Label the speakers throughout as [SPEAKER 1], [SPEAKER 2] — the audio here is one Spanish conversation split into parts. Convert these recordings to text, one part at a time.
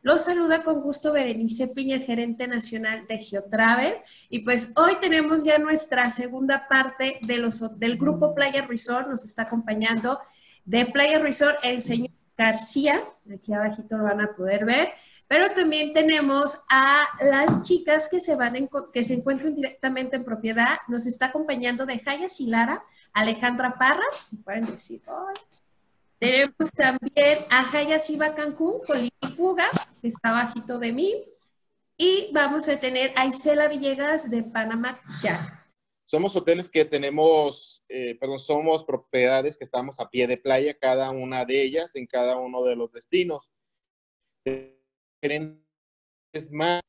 [SPEAKER 1] Los saluda con gusto Berenice Piña, gerente nacional de Geotravel. Y pues hoy tenemos ya nuestra segunda parte de los, del grupo Playa Resort. Nos está acompañando de Playa Resort el señor García. Aquí abajito lo van a poder ver. Pero también tenemos a las chicas que se van que se encuentran directamente en propiedad. Nos está acompañando de Jaya Silara, Alejandra Parra, si pueden decir hoy. Tenemos también a Jaya Siva Cancún, con Puga, que está bajito de mí. Y vamos a tener a Isela Villegas de Panamá Jack.
[SPEAKER 2] Somos hoteles que tenemos, eh, perdón, somos propiedades que estamos a pie de playa, cada una de ellas en cada uno de los destinos diferentes más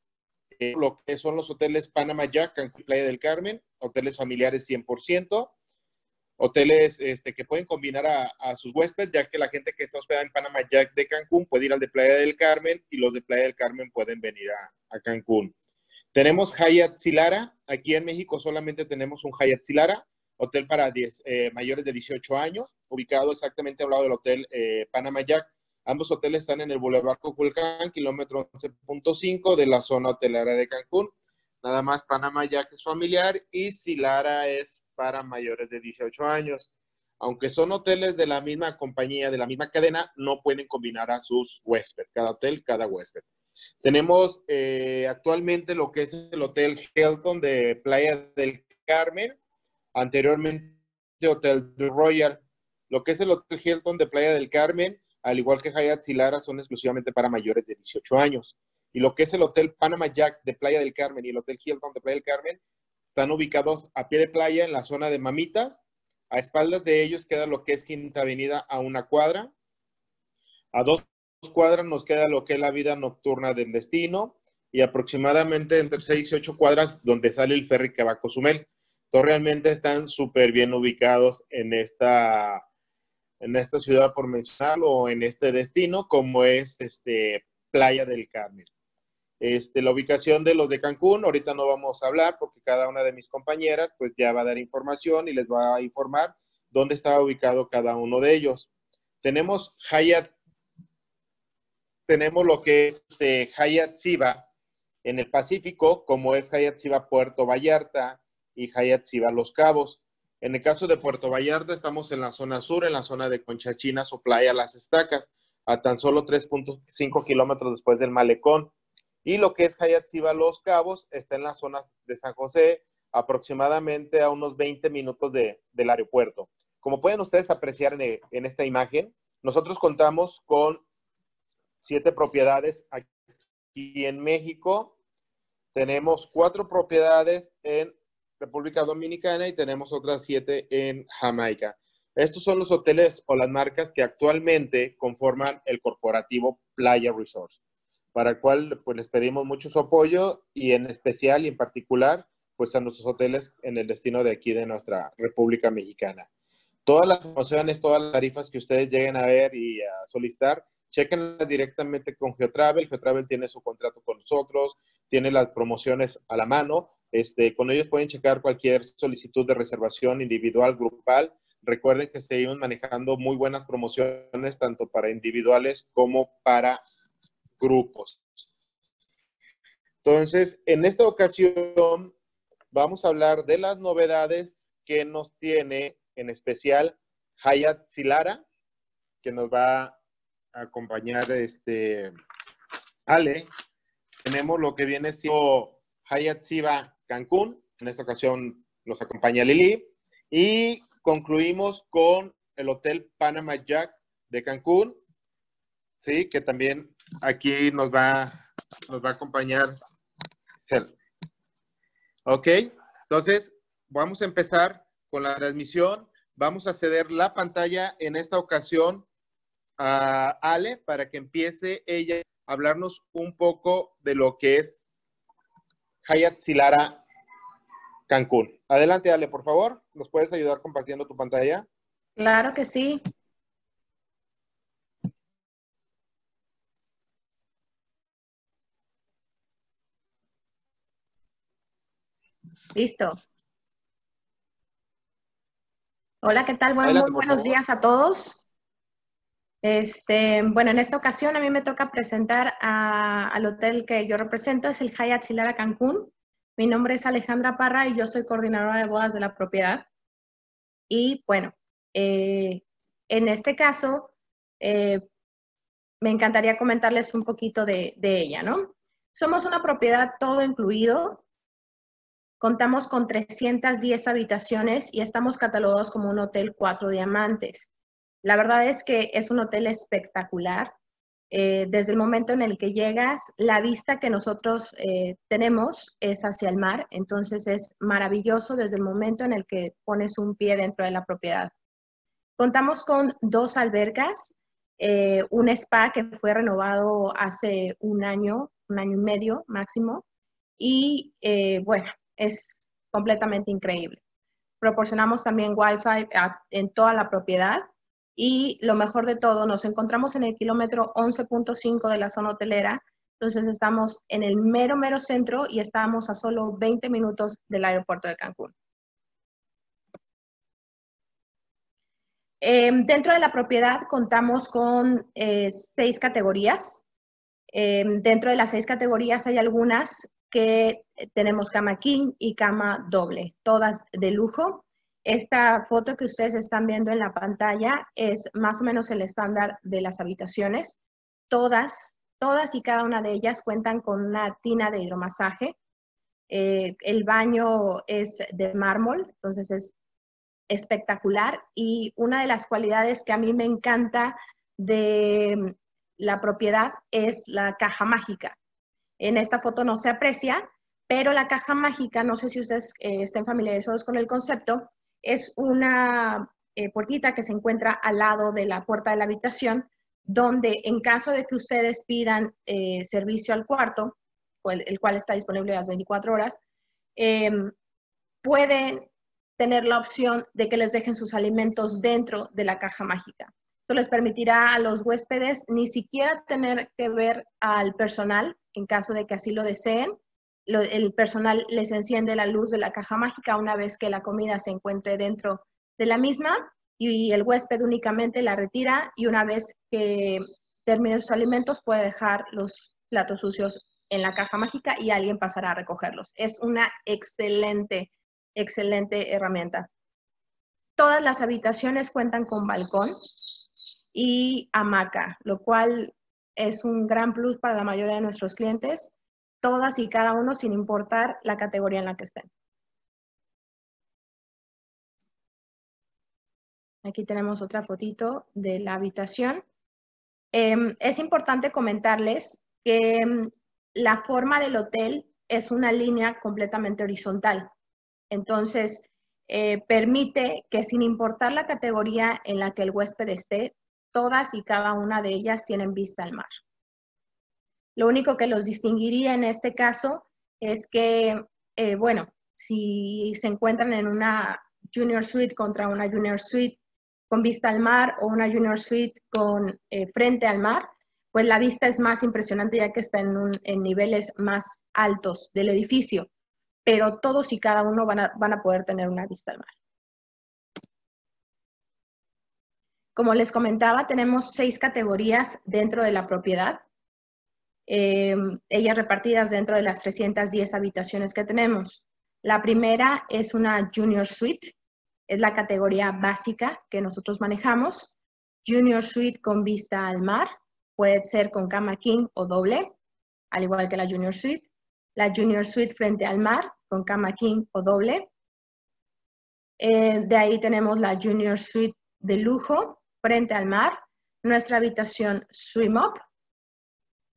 [SPEAKER 2] eh, lo que son los hoteles Panama Jack, Cancún, Playa del Carmen, hoteles familiares 100%, hoteles este, que pueden combinar a, sus huéspedes, ya que la gente que está hospedada en Panama Jack de Cancún puede ir al de Playa del Carmen y los de Playa del Carmen pueden venir a, Cancún. Tenemos Hyatt Silara, aquí en México solamente tenemos un Hyatt Silara, hotel para 10, eh, mayores de 18 años, ubicado exactamente al lado del hotel eh, Panama Jack. Ambos hoteles están en el Boulevard Coculcán, kilómetro 11.5 de la zona hotelera de Cancún. Nada más Panamá ya que es familiar y Silara es para mayores de 18 años. Aunque son hoteles de la misma compañía, de la misma cadena, no pueden combinar a sus huéspedes. Cada hotel, cada huésped. Tenemos eh, actualmente lo que es el Hotel Hilton de Playa del Carmen, anteriormente Hotel Royal. Lo que es el Hotel Hilton de Playa del Carmen al igual que Hyatt y Lara, son exclusivamente para mayores de 18 años. Y lo que es el Hotel Panama Jack de Playa del Carmen y el Hotel Hilton de Playa del Carmen están ubicados a pie de playa en la zona de Mamitas. A espaldas de ellos queda lo que es Quinta Avenida a una cuadra. A dos cuadras nos queda lo que es la vida nocturna del destino y aproximadamente entre 6 y 8 cuadras donde sale el ferry que va a Cozumel. Entonces realmente están súper bien ubicados en esta en esta ciudad, por mencionarlo, o en este destino, como es este, Playa del Carmen. Este, la ubicación de los de Cancún, ahorita no vamos a hablar porque cada una de mis compañeras pues ya va a dar información y les va a informar dónde estaba ubicado cada uno de ellos. Tenemos Hyatt, tenemos lo que es este, Hyatt Siva en el Pacífico, como es Hyatt Siva Puerto Vallarta y Hyatt Siva Los Cabos. En el caso de Puerto Vallarta, estamos en la zona sur, en la zona de Conchachinas o Playa Las Estacas, a tan solo 3.5 kilómetros después del Malecón. Y lo que es Hayat Siva Los Cabos está en la zona de San José, aproximadamente a unos 20 minutos del aeropuerto. Como pueden ustedes apreciar en, en esta imagen, nosotros contamos con siete propiedades aquí en México. Tenemos cuatro propiedades en República Dominicana y tenemos otras siete en Jamaica. Estos son los hoteles o las marcas que actualmente conforman el corporativo Playa Resorts, para el cual pues, les pedimos mucho su apoyo y en especial y en particular pues a nuestros hoteles en el destino de aquí de nuestra República Mexicana. Todas las promociones, todas las tarifas que ustedes lleguen a ver y a solicitar, chequenlas directamente con Geotravel. Geotravel tiene su contrato con nosotros, tiene las promociones a la mano este, con ellos pueden checar cualquier solicitud de reservación individual, grupal. Recuerden que seguimos manejando muy buenas promociones tanto para individuales como para grupos. Entonces, en esta ocasión vamos a hablar de las novedades que nos tiene en especial Hayat Silara, que nos va a acompañar este Ale. Tenemos lo que viene siendo Hayat Siva Cancún. En esta ocasión nos acompaña Lili. Y concluimos con el Hotel Panama Jack de Cancún. Sí, que también aquí nos va, nos va a acompañar Ok, entonces vamos a empezar con la transmisión. Vamos a ceder la pantalla en esta ocasión a Ale para que empiece ella a hablarnos un poco de lo que es Hayat Silara Cancún. Adelante, Ale, por favor. ¿Nos puedes ayudar compartiendo tu pantalla?
[SPEAKER 3] Claro que sí. Listo. Hola, ¿qué tal? Bueno, muy buenos días a todos. Este, bueno, en esta ocasión a mí me toca presentar al hotel que yo represento, es el Hyatt Silara Cancún. Mi nombre es Alejandra Parra y yo soy coordinadora de bodas de la propiedad. Y bueno, eh, en este caso, eh, me encantaría comentarles un poquito de, de ella, ¿no? Somos una propiedad todo incluido. Contamos con 310 habitaciones y estamos catalogados como un hotel cuatro diamantes. La verdad es que es un hotel espectacular. Eh, desde el momento en el que llegas, la vista que nosotros eh, tenemos es hacia el mar, entonces es maravilloso desde el momento en el que pones un pie dentro de la propiedad. Contamos con dos albercas, eh, un spa que fue renovado hace un año, un año y medio máximo, y bueno, es completamente increíble. Proporcionamos también Wi-Fi en toda la propiedad y lo mejor de todo, nos encontramos en el kilómetro 11.5 de la zona hotelera, entonces estamos en el mero, mero centro y estamos a solo 20 minutos del aeropuerto de Cancún. Em, dentro de la propiedad contamos con eh, seis categorías. Em, dentro de las seis categorías hay algunas que tenemos cama king y cama doble, todas de lujo. Esta foto que ustedes están viendo en la pantalla es más o menos el estándar de las habitaciones. Todas, todas y cada una de ellas cuentan con una tina de hidromasaje. Eh, el baño es de mármol, entonces es espectacular. Y una de las cualidades que a mí me encanta de la propiedad es la caja mágica. En esta foto no se aprecia, pero la caja mágica, no sé si ustedes eh, estén familiarizados con el concepto, es una eh, puertita que se encuentra al lado de la puerta de la habitación, donde en caso de que ustedes pidan eh, servicio al cuarto, el, cual está disponible las 24 horas, em, pueden tener la opción de que les dejen sus alimentos dentro de la caja mágica. Esto les permitirá a los huéspedes ni siquiera tener que ver al personal en caso de que así lo deseen, el personal les enciende la luz de la caja mágica una vez que la comida se encuentre dentro de la misma y el huésped únicamente la retira y una vez que termine sus alimentos puede dejar los platos sucios en la caja mágica y alguien pasará a recogerlos. Es una excelente, excelente herramienta. Todas las habitaciones cuentan con balcón y hamaca, lo cual es un gran plus para la mayoría de nuestros clientes todas y cada uno sin importar la categoría en la que estén. Aquí tenemos otra fotito de la habitación. Em, es importante comentarles que em, la forma del hotel es una línea completamente horizontal. Entonces, eh, permite que sin importar la categoría en la que el huésped esté, todas y cada una de ellas tienen vista al mar. Lo único que los distinguiría en este caso es que, eh, bueno, si se encuentran en una junior suite contra una junior suite con vista al mar o una junior suite con eh, frente al mar, pues la vista es más impresionante ya que está en, niveles más altos del edificio, pero todos y cada uno van a, van a poder tener una vista al mar. Como les comentaba, tenemos seis categorías dentro de la propiedad. Eh, ellas repartidas dentro de las 310 habitaciones que tenemos. La primera es una Junior Suite, es la categoría básica que nosotros manejamos. Junior Suite con vista al mar, puede ser con cama king o doble, al igual que la Junior Suite. La Junior Suite frente al mar con cama king o doble. Eh, de ahí tenemos la Junior Suite de lujo frente al mar. Nuestra habitación Swim Up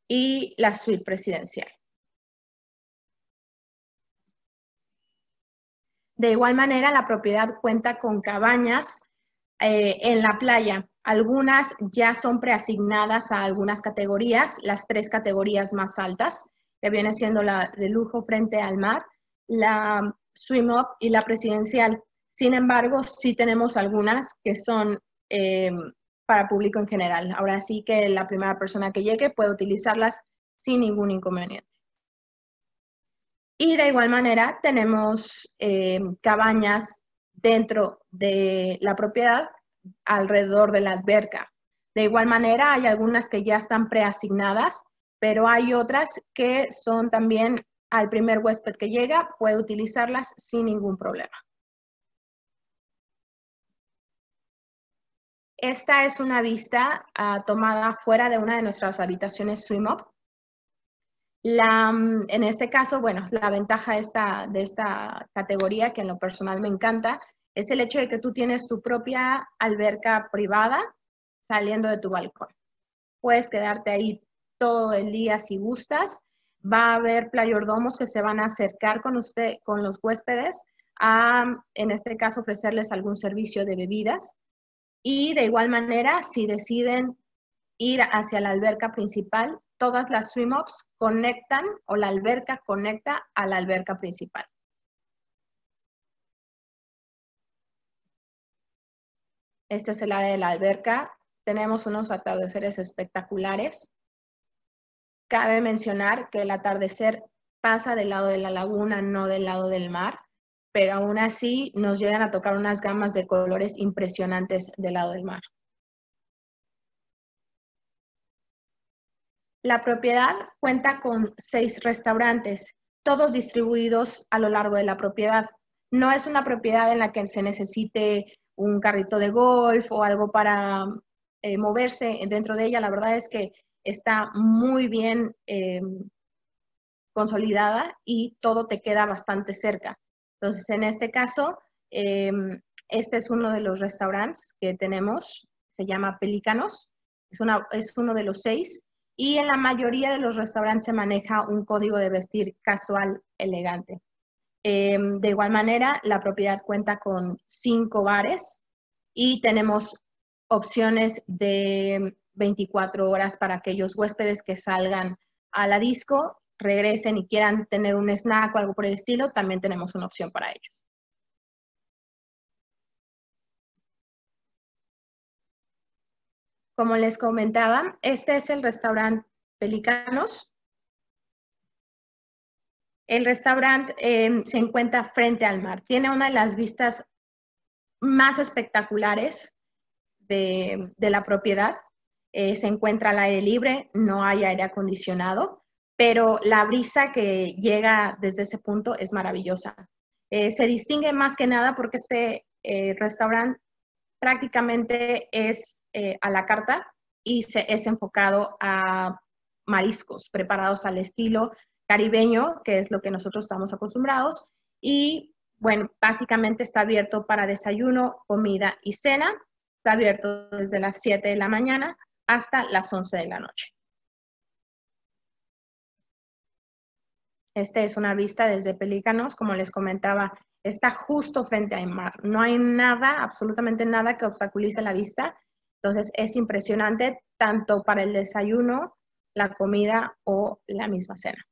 [SPEAKER 3] y la suite presidencial. De igual manera, la propiedad cuenta con cabañas eh, en la playa. Algunas ya son preasignadas a algunas categorías, las tres categorías más altas, que viene siendo la de lujo frente al mar, la swim up y la presidencial. Sin embargo, sí tenemos algunas que son eh, para público en general. Ahora sí que la primera persona que llegue puede utilizarlas sin ningún inconveniente. Y de igual manera tenemos eh, cabañas dentro de la propiedad alrededor de la alberca. De igual manera, hay algunas que ya están preasignadas, pero hay otras que son también al primer huésped que llega, puede utilizarlas sin ningún problema. Esta es una vista ah, tomada fuera de una de nuestras habitaciones Swim Up. Mm, en este caso, bueno, la ventaja esta, de esta categoría, que en lo personal me encanta, es el hecho de que tú tienes tu propia alberca privada saliendo de tu balcón. Puedes quedarte ahí todo el día si gustas. Va a haber playordomos que se van a acercar con usted, con los huéspedes, en este caso, ofrecerles algún servicio de bebidas. Y de igual manera, si deciden ir hacia la alberca principal, todas las swim-ups conectan o la alberca conecta a la alberca principal. Este es el área de la alberca. Tenemos unos atardeceres espectaculares. Cabe mencionar que el atardecer pasa del lado de la laguna, no del lado del mar pero aún así nos llegan a tocar unas gamas de colores impresionantes del lado del mar. La propiedad cuenta con seis restaurantes, todos distribuidos a lo largo de la propiedad. No es una propiedad en la que se necesite un carrito de golf o algo para eh, moverse dentro de ella. La verdad es que está muy bien eh, consolidada y todo te queda bastante cerca. Entonces, en este caso, em, este es uno de los restaurantes que tenemos, se llama Pelícanos, es, uno de los seis, y en la mayoría de los restaurantes se maneja un código de vestir casual elegante. Em, de igual manera, la propiedad cuenta con cinco bares y tenemos opciones de 24 horas para aquellos huéspedes que salgan a la disco regresen y quieran tener un snack o algo por el estilo, también tenemos una opción para ellos. Como les comentaba, este es el restaurante Pelicanos. El restaurante eh, se encuentra frente al mar. Tiene una de las vistas más espectaculares de, la propiedad. Eh, se encuentra al aire libre, no hay aire acondicionado pero la brisa que llega desde ese punto es maravillosa. Eh, se distingue más que nada porque este eh, restaurante prácticamente es eh, a la carta y se, es enfocado a mariscos preparados al estilo caribeño, que es lo que nosotros estamos acostumbrados. Y bueno, básicamente está abierto para desayuno, comida y cena. Está abierto desde las 7 de la mañana hasta las 11 de la noche. Este es una vista desde Pelícanos, como les comentaba, está justo frente al mar. No hay nada, absolutamente nada que obstaculice la vista. Entonces es impresionante tanto para el desayuno, la comida o la misma cena.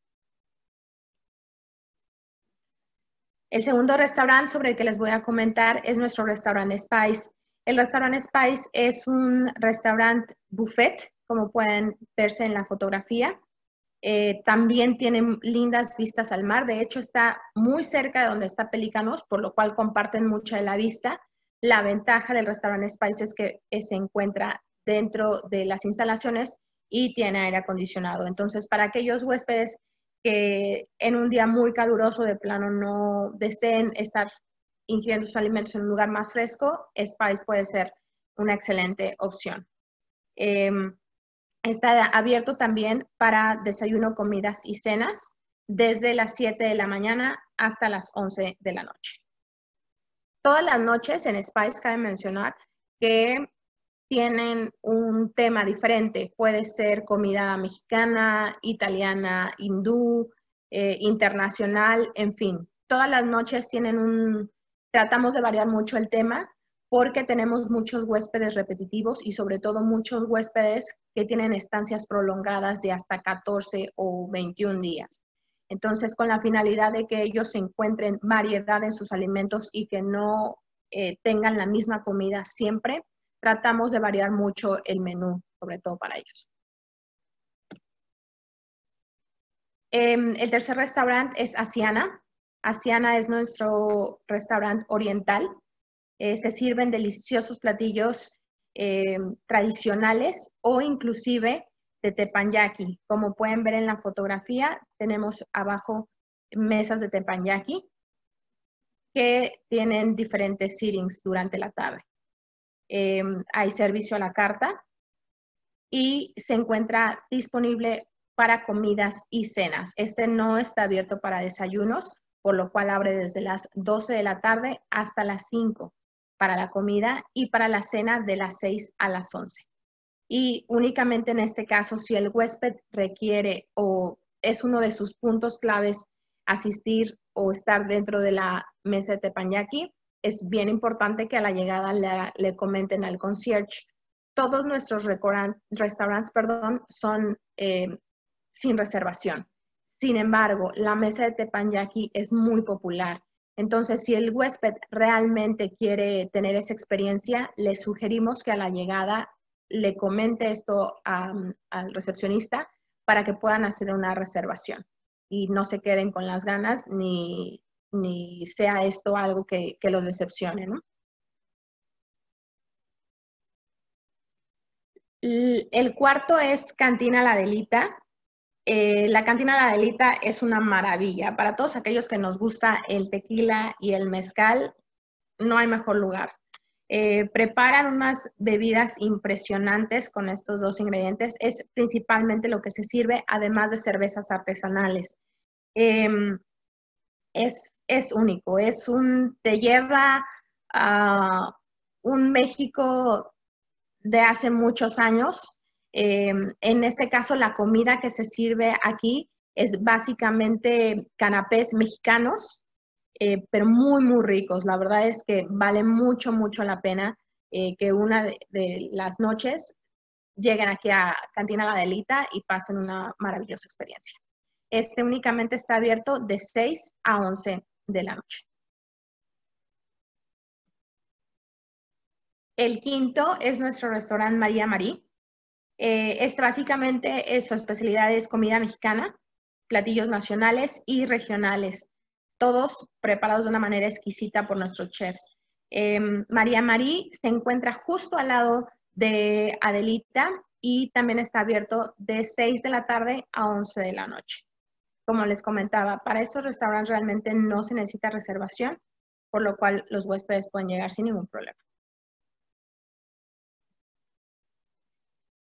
[SPEAKER 3] El segundo restaurante sobre el que les voy a comentar es nuestro restaurante Spice. El restaurante Spice es un restaurante buffet, como pueden verse en la fotografía. Eh, también tiene lindas vistas al mar. De hecho, está muy cerca de donde está Pelícanos, por lo cual comparten mucha de la vista. La ventaja del restaurante Spice es que eh, se encuentra dentro de las instalaciones y tiene aire acondicionado. Entonces, para aquellos huéspedes que en un día muy caluroso de plano no deseen estar ingiriendo sus alimentos en un lugar más fresco, Spice puede ser una excelente opción. Em, Está abierto también para desayuno, comidas y cenas desde las 7 de la mañana hasta las 11 de la noche. Todas las noches en Spice cabe mencionar que tienen un tema diferente. Puede ser comida mexicana, italiana, hindú, eh, internacional, en fin. Todas las noches tienen un, tratamos de variar mucho el tema porque tenemos muchos huéspedes repetitivos y sobre todo muchos huéspedes que tienen estancias prolongadas de hasta 14 o 21 días. Entonces, con la finalidad de que ellos encuentren variedad en sus alimentos y que no eh, tengan la misma comida siempre, tratamos de variar mucho el menú, sobre todo para ellos. Em, el tercer restaurante es Asiana. Asiana es nuestro restaurante oriental eh, se sirven deliciosos platillos eh, tradicionales o inclusive de tepanyaki. Como pueden ver en la fotografía, tenemos abajo mesas de tepanyaki que tienen diferentes seatings durante la tarde. Em, hay servicio a la carta y se encuentra disponible para comidas y cenas. Este no está abierto para desayunos, por lo cual abre desde las 12 de la tarde hasta las 5 para la comida y para la cena de las 6 a las 11. Y únicamente en este caso, si el huésped requiere o es uno de sus puntos claves asistir o estar dentro de la mesa de teppanyaki, es bien importante que a la llegada le, comenten al concierge. Todos nuestros restaurantes perdón, son eh, sin reservación. Sin embargo, la mesa de teppanyaki es muy popular. Entonces, si el huésped realmente quiere tener esa experiencia, le sugerimos que a la llegada le comente esto al recepcionista para que puedan hacer una reservación y no se queden con las ganas ni, sea esto algo que, los decepcione. El cuarto es Cantina La Delita. Eh, la Cantina La Delita es una maravilla. Para todos aquellos que nos gusta el tequila y el mezcal, no hay mejor lugar. Eh, preparan unas bebidas impresionantes con estos dos ingredientes. Es principalmente lo que se sirve, además de cervezas artesanales. Em, es, es, único, es un, te lleva a un México de hace muchos años. Em, en este caso, la comida que se sirve aquí es básicamente canapés mexicanos eh, pero muy, muy ricos. La verdad es que vale mucho, mucho la pena eh, que una de, las noches lleguen aquí a Cantina La Delita y pasen una maravillosa experiencia. Este únicamente está abierto de 6 a 11 de la noche. El quinto es nuestro restaurante María Marí. Eh, este básicamente es su especialidad es comida mexicana, platillos nacionales y regionales todos preparados de una manera exquisita por nuestros chefs. Em, María Marí se encuentra justo al lado de Adelita y también está abierto de 6 de la tarde a 11 de la noche. Como les comentaba, para estos restaurantes realmente no se necesita reservación, por lo cual los huéspedes pueden llegar sin ningún problema.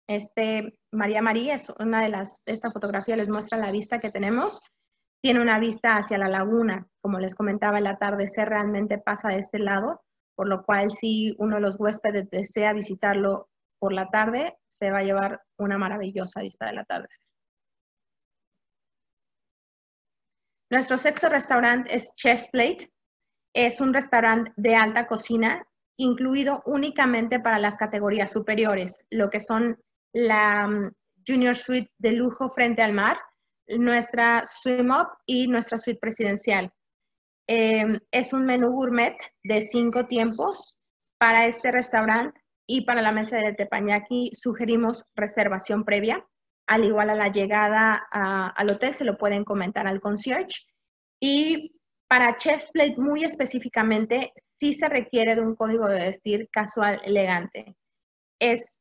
[SPEAKER 3] Este, María María es una de las, esta fotografía les muestra la vista que tenemos tiene una vista hacia la laguna. Como les comentaba, el atardecer realmente pasa de este lado, por lo cual si uno de los huéspedes desea visitarlo por la tarde, se va a llevar una maravillosa vista del atardecer. Nuestro sexto restaurante es Chess Plate. Es un restaurante de alta cocina, incluido únicamente para las categorías superiores, lo que son la mm, Junior Suite de lujo frente al mar, nuestra swim up y nuestra suite presidencial. Em, es un menú gourmet de cinco tiempos para este restaurante y para la mesa de tepañaki sugerimos reservación previa. Al igual a la llegada al hotel se lo pueden comentar al concierge. Y para Chef Plate muy específicamente sí se requiere de un código de vestir casual elegante. Es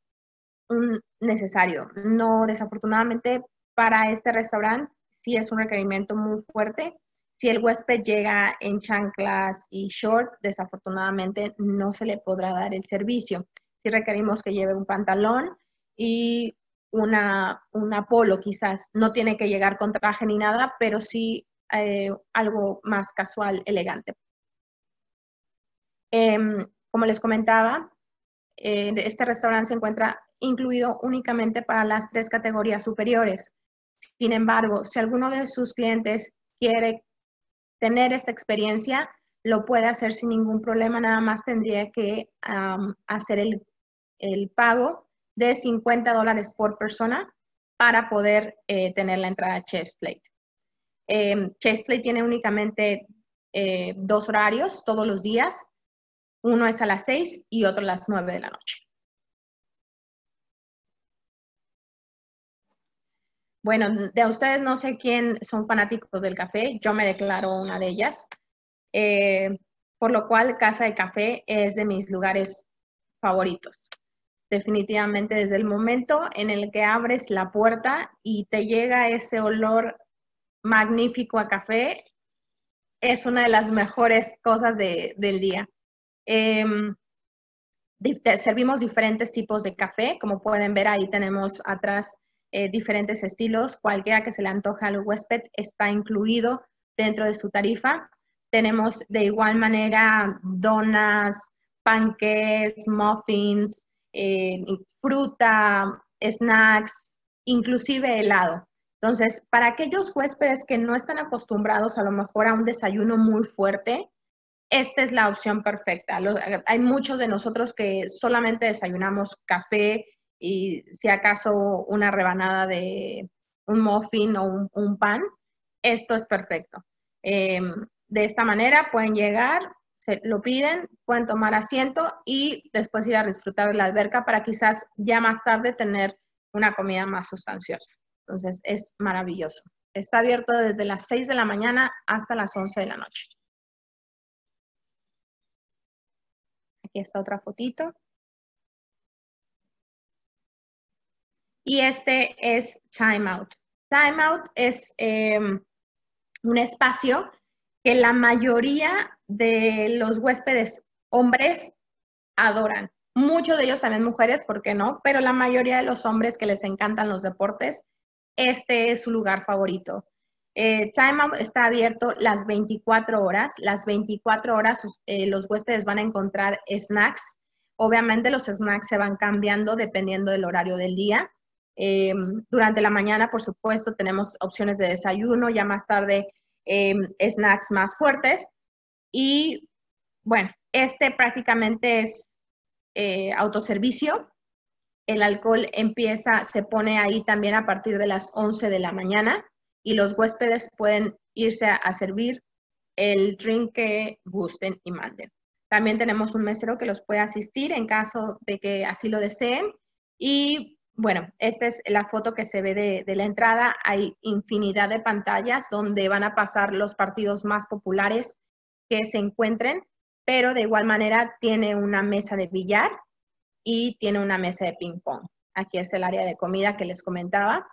[SPEAKER 3] necesario. No, desafortunadamente, para este restaurante sí es un requerimiento muy fuerte. Si el huésped llega en chanclas y short, desafortunadamente no se le podrá dar el servicio. Sí requerimos que lleve un pantalón y una, polo quizás. No tiene que llegar con traje ni nada, pero sí eh, algo más casual, elegante. Em, como les comentaba, este restaurante se encuentra incluido únicamente para las tres categorías superiores. Sin embargo, si alguno de sus clientes quiere tener esta experiencia, lo puede hacer sin ningún problema, nada más tendría que hacer el, pago de 50 dólares por persona para poder eh, tener la entrada a Chase Plate. Eh, Chase Plate tiene únicamente eh, dos horarios todos los días. Uno es a las 6 y otro a las 9 de la noche. Bueno, de ustedes no sé quién son fanáticos del café, yo me declaro una de ellas, eh, por lo cual Casa de Café es de mis lugares favoritos. definitivamente desde el momento en el que abres la puerta y te llega ese olor magnífico a café, es una de las mejores cosas del día. Em, servimos diferentes tipos de café, como pueden ver ahí tenemos atrás eh, diferentes estilos, cualquiera que se le antoje al huésped está incluido dentro de su tarifa. Tenemos de igual manera donas, panques, muffins, eh, fruta, snacks, inclusive helado. Entonces, para aquellos huéspedes que no están acostumbrados a lo mejor a un desayuno muy fuerte, esta es la opción perfecta. hay muchos de nosotros que solamente desayunamos café y si acaso una rebanada de un muffin o un, pan. Esto es perfecto. Em, de esta manera pueden llegar, se lo piden, pueden tomar asiento y después ir a disfrutar de la alberca para quizás ya más tarde tener una comida más sustanciosa. Entonces es maravilloso. Está abierto desde las 6 de la mañana hasta las 11 de la noche. Aquí está otra fotito. Y este es Time Out. Time Out es em, un espacio que la mayoría de los huéspedes hombres adoran. Muchos de ellos también mujeres, ¿por qué no? Pero la mayoría de los hombres que les encantan los deportes este es su lugar favorito. Eh, Time Out está abierto las 24 horas. Las 24 horas eh, los huéspedes van a encontrar snacks. Obviamente los snacks se van cambiando dependiendo del horario del día. Eh, durante la mañana, por supuesto, tenemos opciones de desayuno, ya más tarde snacks más fuertes. Y bueno, este prácticamente es autoservicio el alcohol empieza, se pone ahí también a partir de las 11 de la mañana y los huéspedes pueden irse a, servir el drink que gusten y manden. También tenemos un mesero que los puede asistir en caso de que así lo deseen. Y bueno, esta es la foto que se ve de, la entrada. Hay infinidad de pantallas donde van a pasar los partidos más populares que se encuentren, pero de igual manera tiene una mesa de billar y tiene una mesa de ping pong. Aquí es el área de comida que les comentaba.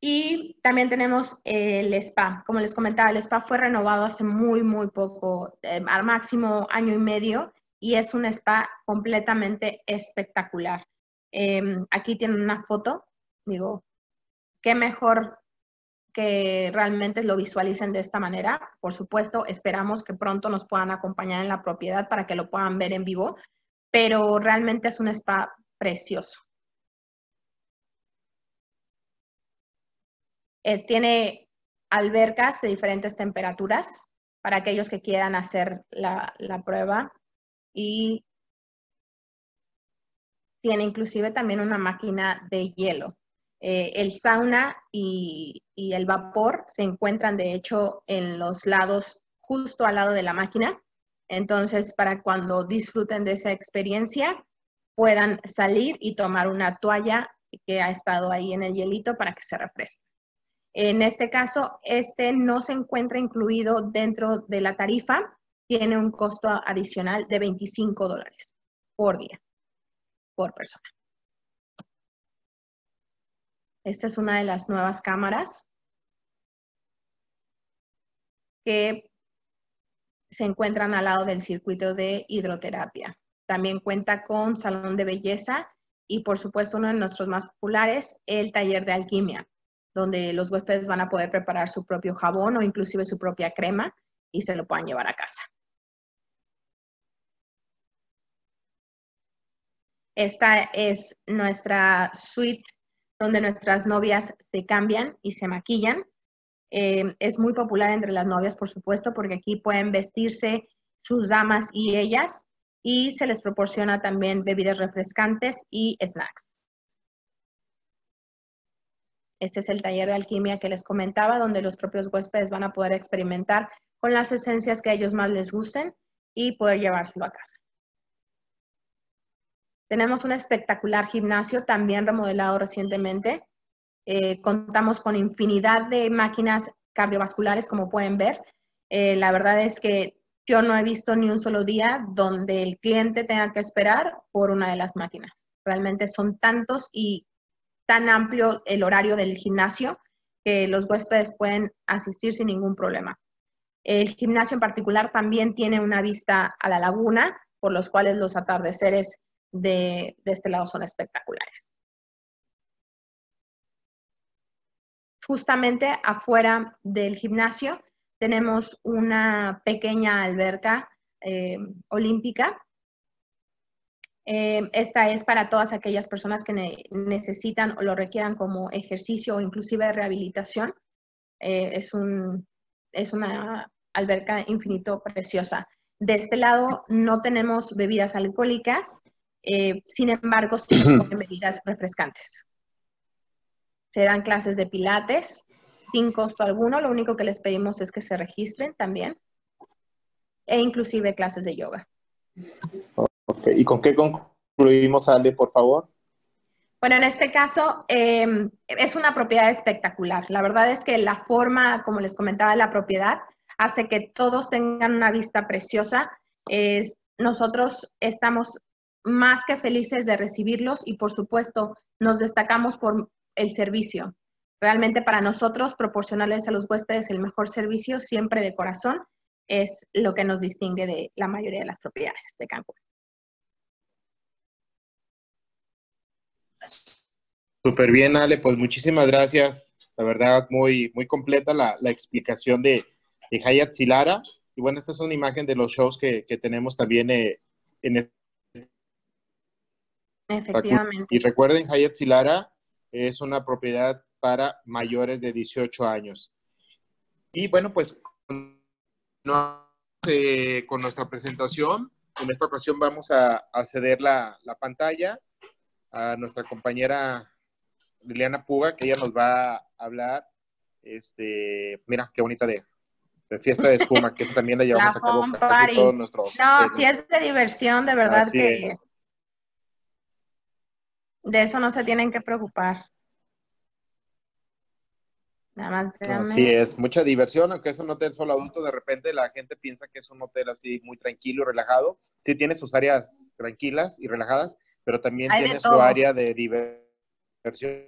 [SPEAKER 3] Y también tenemos el spa. Como les comentaba, el spa fue renovado hace muy, muy poco, eh, al máximo año y medio, y es un spa completamente espectacular. Em, aquí tienen una foto, digo, qué mejor que realmente lo visualicen de esta manera. Por supuesto, esperamos que pronto nos puedan acompañar en la propiedad para que lo puedan ver en vivo, pero realmente es un spa precioso. Eh, tiene albercas de diferentes temperaturas para aquellos que quieran hacer la, la prueba y tiene inclusive también una máquina de hielo. Eh, el sauna y, el vapor se encuentran, de hecho, en los lados justo al lado de la máquina. Entonces, para cuando disfruten de esa experiencia, puedan salir y tomar una toalla que ha estado ahí en el hielito para que se refresque. En este caso, este no se encuentra incluido dentro de la tarifa, tiene un costo adicional de 25 dólares por día, por persona. Esta es una de las nuevas cámaras que se encuentran al lado del circuito de hidroterapia. También cuenta con salón de belleza y por supuesto uno de nuestros más populares, el taller de alquimia, donde los huéspedes van a poder preparar su propio jabón o inclusive su propia crema y se lo puedan llevar a casa. Esta es nuestra suite donde nuestras novias se cambian y se maquillan. Eh, es muy popular entre las novias, por supuesto, porque aquí pueden vestirse sus damas y ellas y se les proporciona también bebidas refrescantes y snacks. Este es el taller de alquimia que les comentaba, donde los propios huéspedes van a poder experimentar con las esencias que a ellos más les gusten y poder llevárselo a casa. Tenemos un espectacular gimnasio también remodelado recientemente. Eh, contamos con infinidad de máquinas cardiovasculares, como pueden ver. Eh, la verdad es que yo no he visto ni un solo día donde el cliente tenga que esperar por una de las máquinas. Realmente son tantos y tan amplio el horario del gimnasio que los huéspedes pueden asistir sin ningún problema. El gimnasio en particular también tiene una vista a la laguna, por los cuales los atardeceres de, de este lado son espectaculares. Justamente afuera del gimnasio tenemos una pequeña alberca eh, olímpica. Eh, esta es para todas aquellas personas que necesitan o lo requieran como ejercicio o inclusive rehabilitación. Eh, es, un, es una alberca infinito preciosa. De este lado no tenemos bebidas alcohólicas, sin embargo, sí tenemos bebidas refrescantes. Se dan clases de pilates, sin costo alguno, lo único que les pedimos es que se registren también e inclusive clases de yoga.
[SPEAKER 2] Ok, ¿y con qué concluimos, Ale, por favor?
[SPEAKER 3] Bueno, en este caso em, es una propiedad espectacular. La verdad es que la forma, como les comentaba, de la propiedad hace que todos tengan una vista preciosa. Es, nosotros estamos más que felices de recibirlos y por supuesto nos destacamos por el servicio. Realmente para nosotros proporcionarles a los huéspedes el mejor servicio siempre de corazón es lo que nos distingue de la mayoría de las propiedades de Cancún.
[SPEAKER 2] Súper bien, Ale, pues muchísimas gracias. La verdad, muy, muy completa la, explicación de, de Hayat Silara. Y bueno, esta es una imagen de los shows que, tenemos también eh, en
[SPEAKER 3] Efectivamente.
[SPEAKER 2] Y recuerden, Hayat Silara es una propiedad para mayores de 18 años. Y bueno, pues eh, con nuestra presentación. En esta ocasión vamos a, ceder la, pantalla a nuestra compañera Liliana Puga, que ella nos va a hablar. Este, mira, qué bonita de, fiesta de espuma, que también la llevamos a cabo
[SPEAKER 3] todos nuestros. No, si es de diversión, de verdad que. De eso no se tienen que preocupar. Nada más
[SPEAKER 2] Así es, mucha diversión, aunque es un hotel solo adulto, de repente la gente piensa que es un hotel así muy tranquilo y relajado. Sí tiene sus áreas tranquilas y relajadas, pero también tiene su área de diversión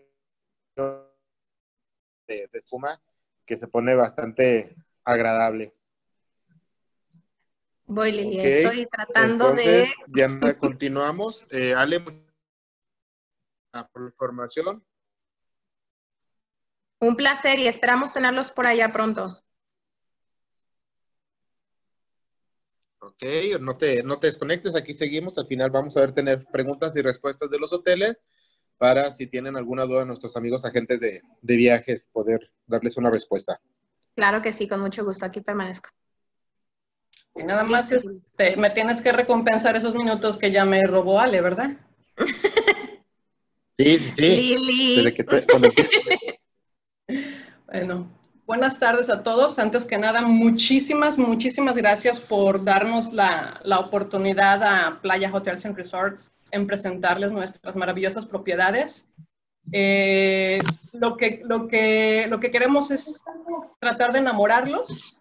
[SPEAKER 2] de, espuma que se pone bastante agradable.
[SPEAKER 3] Voy, Lili, estoy tratando de...
[SPEAKER 2] Ya continuamos. Eh, Ale, por la información.
[SPEAKER 3] Un placer y esperamos tenerlos por allá pronto.
[SPEAKER 2] Ok, no te, no te desconectes, aquí seguimos. Al final vamos a ver tener preguntas y respuestas de los hoteles para si tienen alguna duda nuestros amigos agentes de, viajes, poder darles una respuesta.
[SPEAKER 3] Claro que sí, con mucho gusto. Aquí permanezco.
[SPEAKER 4] Y nada más este, me tienes que recompensar esos minutos que ya me robó Ale, ¿verdad?
[SPEAKER 2] Sí, sí, sí.
[SPEAKER 3] Lili.
[SPEAKER 4] Bueno, buenas tardes a todos. Antes que nada, muchísimas, muchísimas gracias por darnos la, oportunidad a Playa Hotels and Resorts en presentarles nuestras maravillosas propiedades. Eh, lo, que, lo, que, lo que queremos es tratar de enamorarlos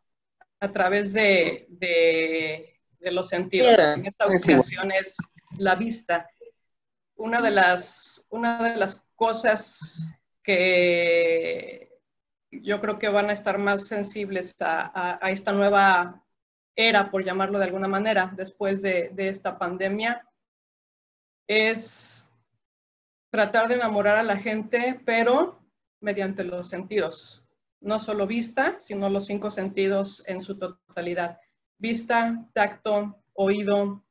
[SPEAKER 4] a través de, de, los sentidos. En esta ocasión es la vista. Una de las, una de las cosas que yo creo que van a estar más sensibles a, esta nueva era, por llamarlo de alguna manera, después de, esta pandemia, es tratar de enamorar a la gente, pero mediante los sentidos. No solo vista, sino los cinco sentidos en su totalidad. Vista, tacto, oído,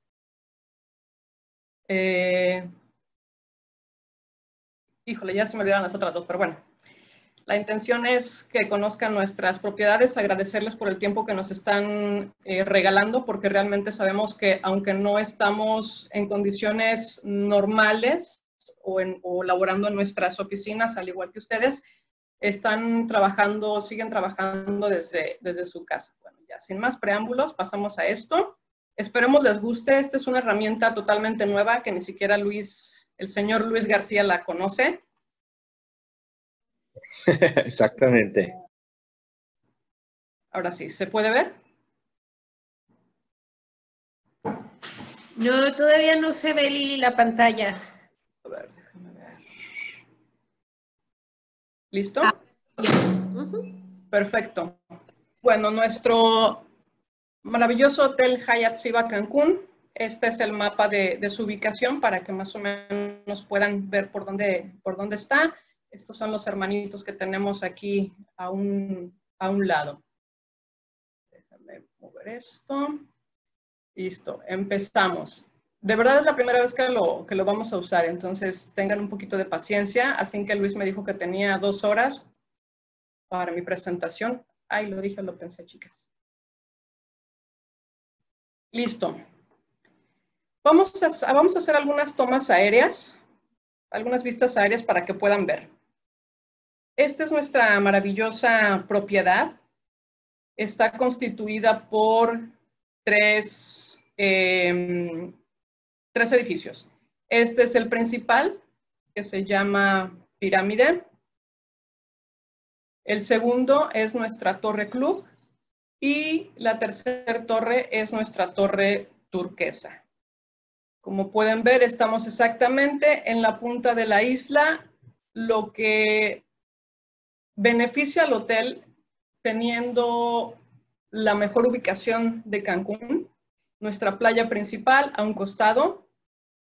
[SPEAKER 4] eh, híjole, ya se me olvidaron las otras dos, pero bueno. La intención es que conozcan nuestras propiedades, agradecerles por el tiempo que nos están eh, regalando, porque realmente sabemos que aunque no estamos en condiciones normales o, o laborando en nuestras oficinas, al igual que ustedes, están trabajando, siguen trabajando desde, desde su casa. Bueno, ya sin más preámbulos, pasamos a esto. Esperemos les guste. Esta es una herramienta totalmente nueva que ni siquiera Luis el señor Luis García la conoce.
[SPEAKER 2] Exactamente.
[SPEAKER 4] Ahora sí, ¿se puede ver?
[SPEAKER 1] No, todavía no se ve Lili la pantalla.
[SPEAKER 4] A ver, déjame ver. ¿Listo?
[SPEAKER 1] Ah.
[SPEAKER 4] Perfecto. Bueno, nuestro maravilloso hotel Hyatt Ziva Cancún. Este es el mapa de, su ubicación para que más o menos puedan ver por dónde, por dónde está. Estos son los hermanitos que tenemos aquí a un, a un lado. Déjame mover esto. Listo, empezamos. De verdad es la primera vez que lo, que lo vamos a usar, entonces tengan un poquito de paciencia. Al fin que Luis me dijo que tenía dos horas para mi presentación. Ay, lo dije, lo pensé, chicas. Listo. Vamos a, vamos a hacer algunas tomas aéreas, algunas vistas aéreas para que puedan ver. Esta es nuestra maravillosa propiedad. Está constituida por tres, eh, tres edificios. Este es el principal, que se llama Pirámide. El segundo es nuestra torre club y la tercera torre es nuestra torre turquesa. Como pueden ver, estamos exactamente en la punta de la isla, lo que beneficia al hotel teniendo la mejor ubicación de Cancún, nuestra playa principal a un costado,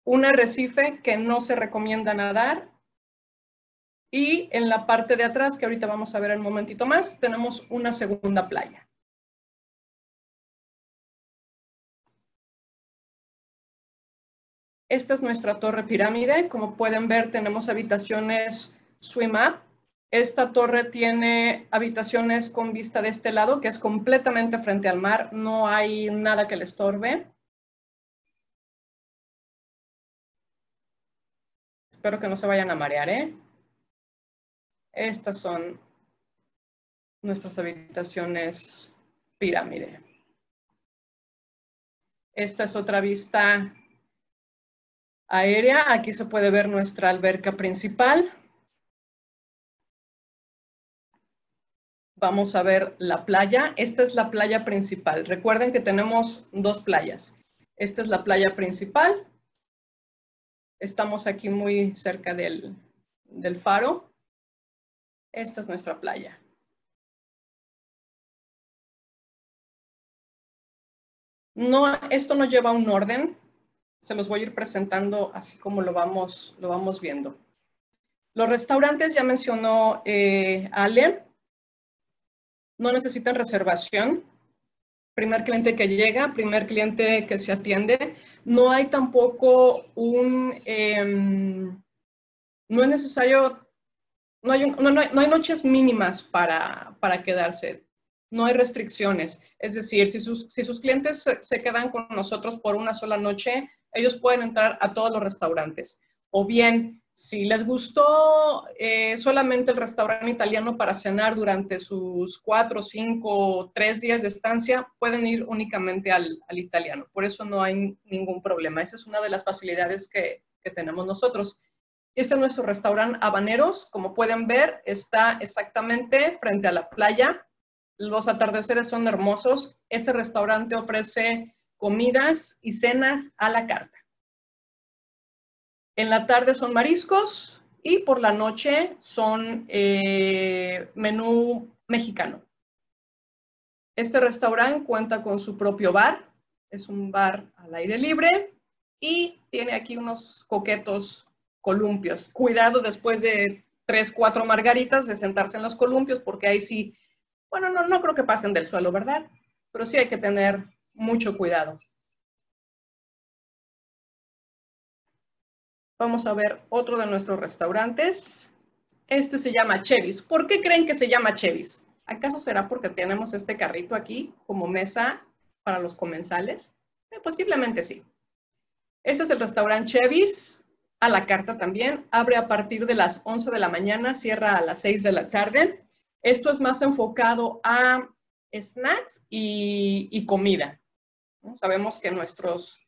[SPEAKER 4] un arrecife que no se recomienda nadar y en la parte de atrás, que ahorita vamos a ver en un momentito más, tenemos una segunda playa. Esta es nuestra torre pirámide. Como pueden ver, tenemos habitaciones swim up. Esta torre tiene habitaciones con vista de este lado, que es completamente frente al mar. No hay nada que le estorbe. Espero que no se vayan a marear, ¿eh? Estas son nuestras habitaciones pirámide. Esta es otra vista aérea. Aquí se puede ver nuestra alberca principal. Vamos a ver la playa. Esta es la playa principal. Recuerden que tenemos dos playas. Esta es la playa principal. Estamos aquí muy cerca del, del faro. Esta es nuestra playa. No, esto no lleva un orden. Se los voy a ir presentando así como lo vamos, lo vamos viendo. Los restaurantes, ya mencionó eh, Ale, no necesitan reservación. Primer cliente que llega, primer cliente que se atiende. No hay tampoco un, eh, no es necesario no hay, no, no, hay, noches mínimas para, para, quedarse, no hay restricciones. Es decir, si sus, si sus clientes se, se, quedan con nosotros por una sola noche, ellos pueden entrar a todos los restaurantes. O bien, si les gustó eh, solamente el restaurante italiano para cenar durante sus cuatro, cinco, tres días de estancia, pueden ir únicamente al, al italiano. Por eso no hay ningún problema. Esa es una de las facilidades que, que tenemos nosotros. Este es nuestro restaurante Habaneros. Como pueden ver, está exactamente frente a la playa. Los atardeceres son hermosos. Este restaurante ofrece comidas y cenas a la carta. En la tarde son mariscos y por la noche son eh, menú mexicano. Este restaurante cuenta con su propio bar. Es un bar al aire libre y tiene aquí unos coquetos columpios. Cuidado después de tres, cuatro margaritas de sentarse en los columpios, porque ahí sí, bueno, no, no creo que pasen del suelo, ¿verdad? Pero sí hay que tener mucho cuidado. Vamos a ver otro de nuestros restaurantes. Este se llama Chevis. ¿Por qué creen que se llama Chevis? ¿Acaso será porque tenemos este carrito aquí como mesa para los comensales? Eh, posiblemente sí. Este es el restaurante Chevis a la carta también. Abre a partir de las 11 de la mañana, cierra a las 6 de la tarde. Esto es más enfocado a snacks y, y comida. Sabemos que nuestros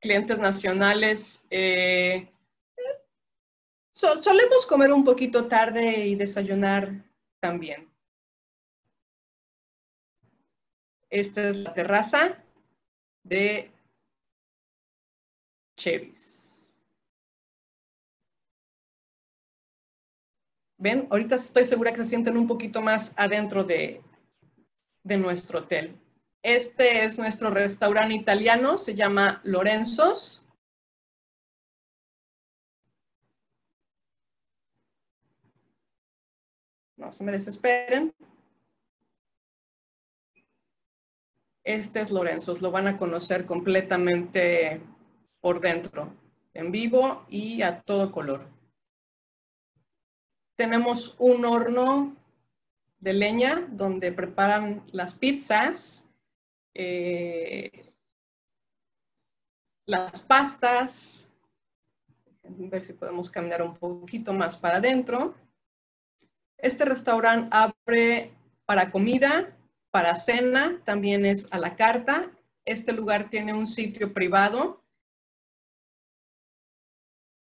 [SPEAKER 4] clientes nacionales eh, so, solemos comer un poquito tarde y desayunar también. Esta es la terraza de Chevys. ¿Ven? Ahorita estoy segura que se sienten un poquito más adentro de, de nuestro hotel. Este es nuestro restaurante italiano, se llama Lorenzo's. No se me desesperen. Este es Lorenzo's, lo van a conocer completamente por dentro, en vivo y a todo color. Tenemos un horno de leña donde preparan las pizzas, eh, las pastas. A ver si podemos caminar un poquito más para adentro. Este restaurante abre para comida, para cena, también es a la carta. Este lugar tiene un sitio privado.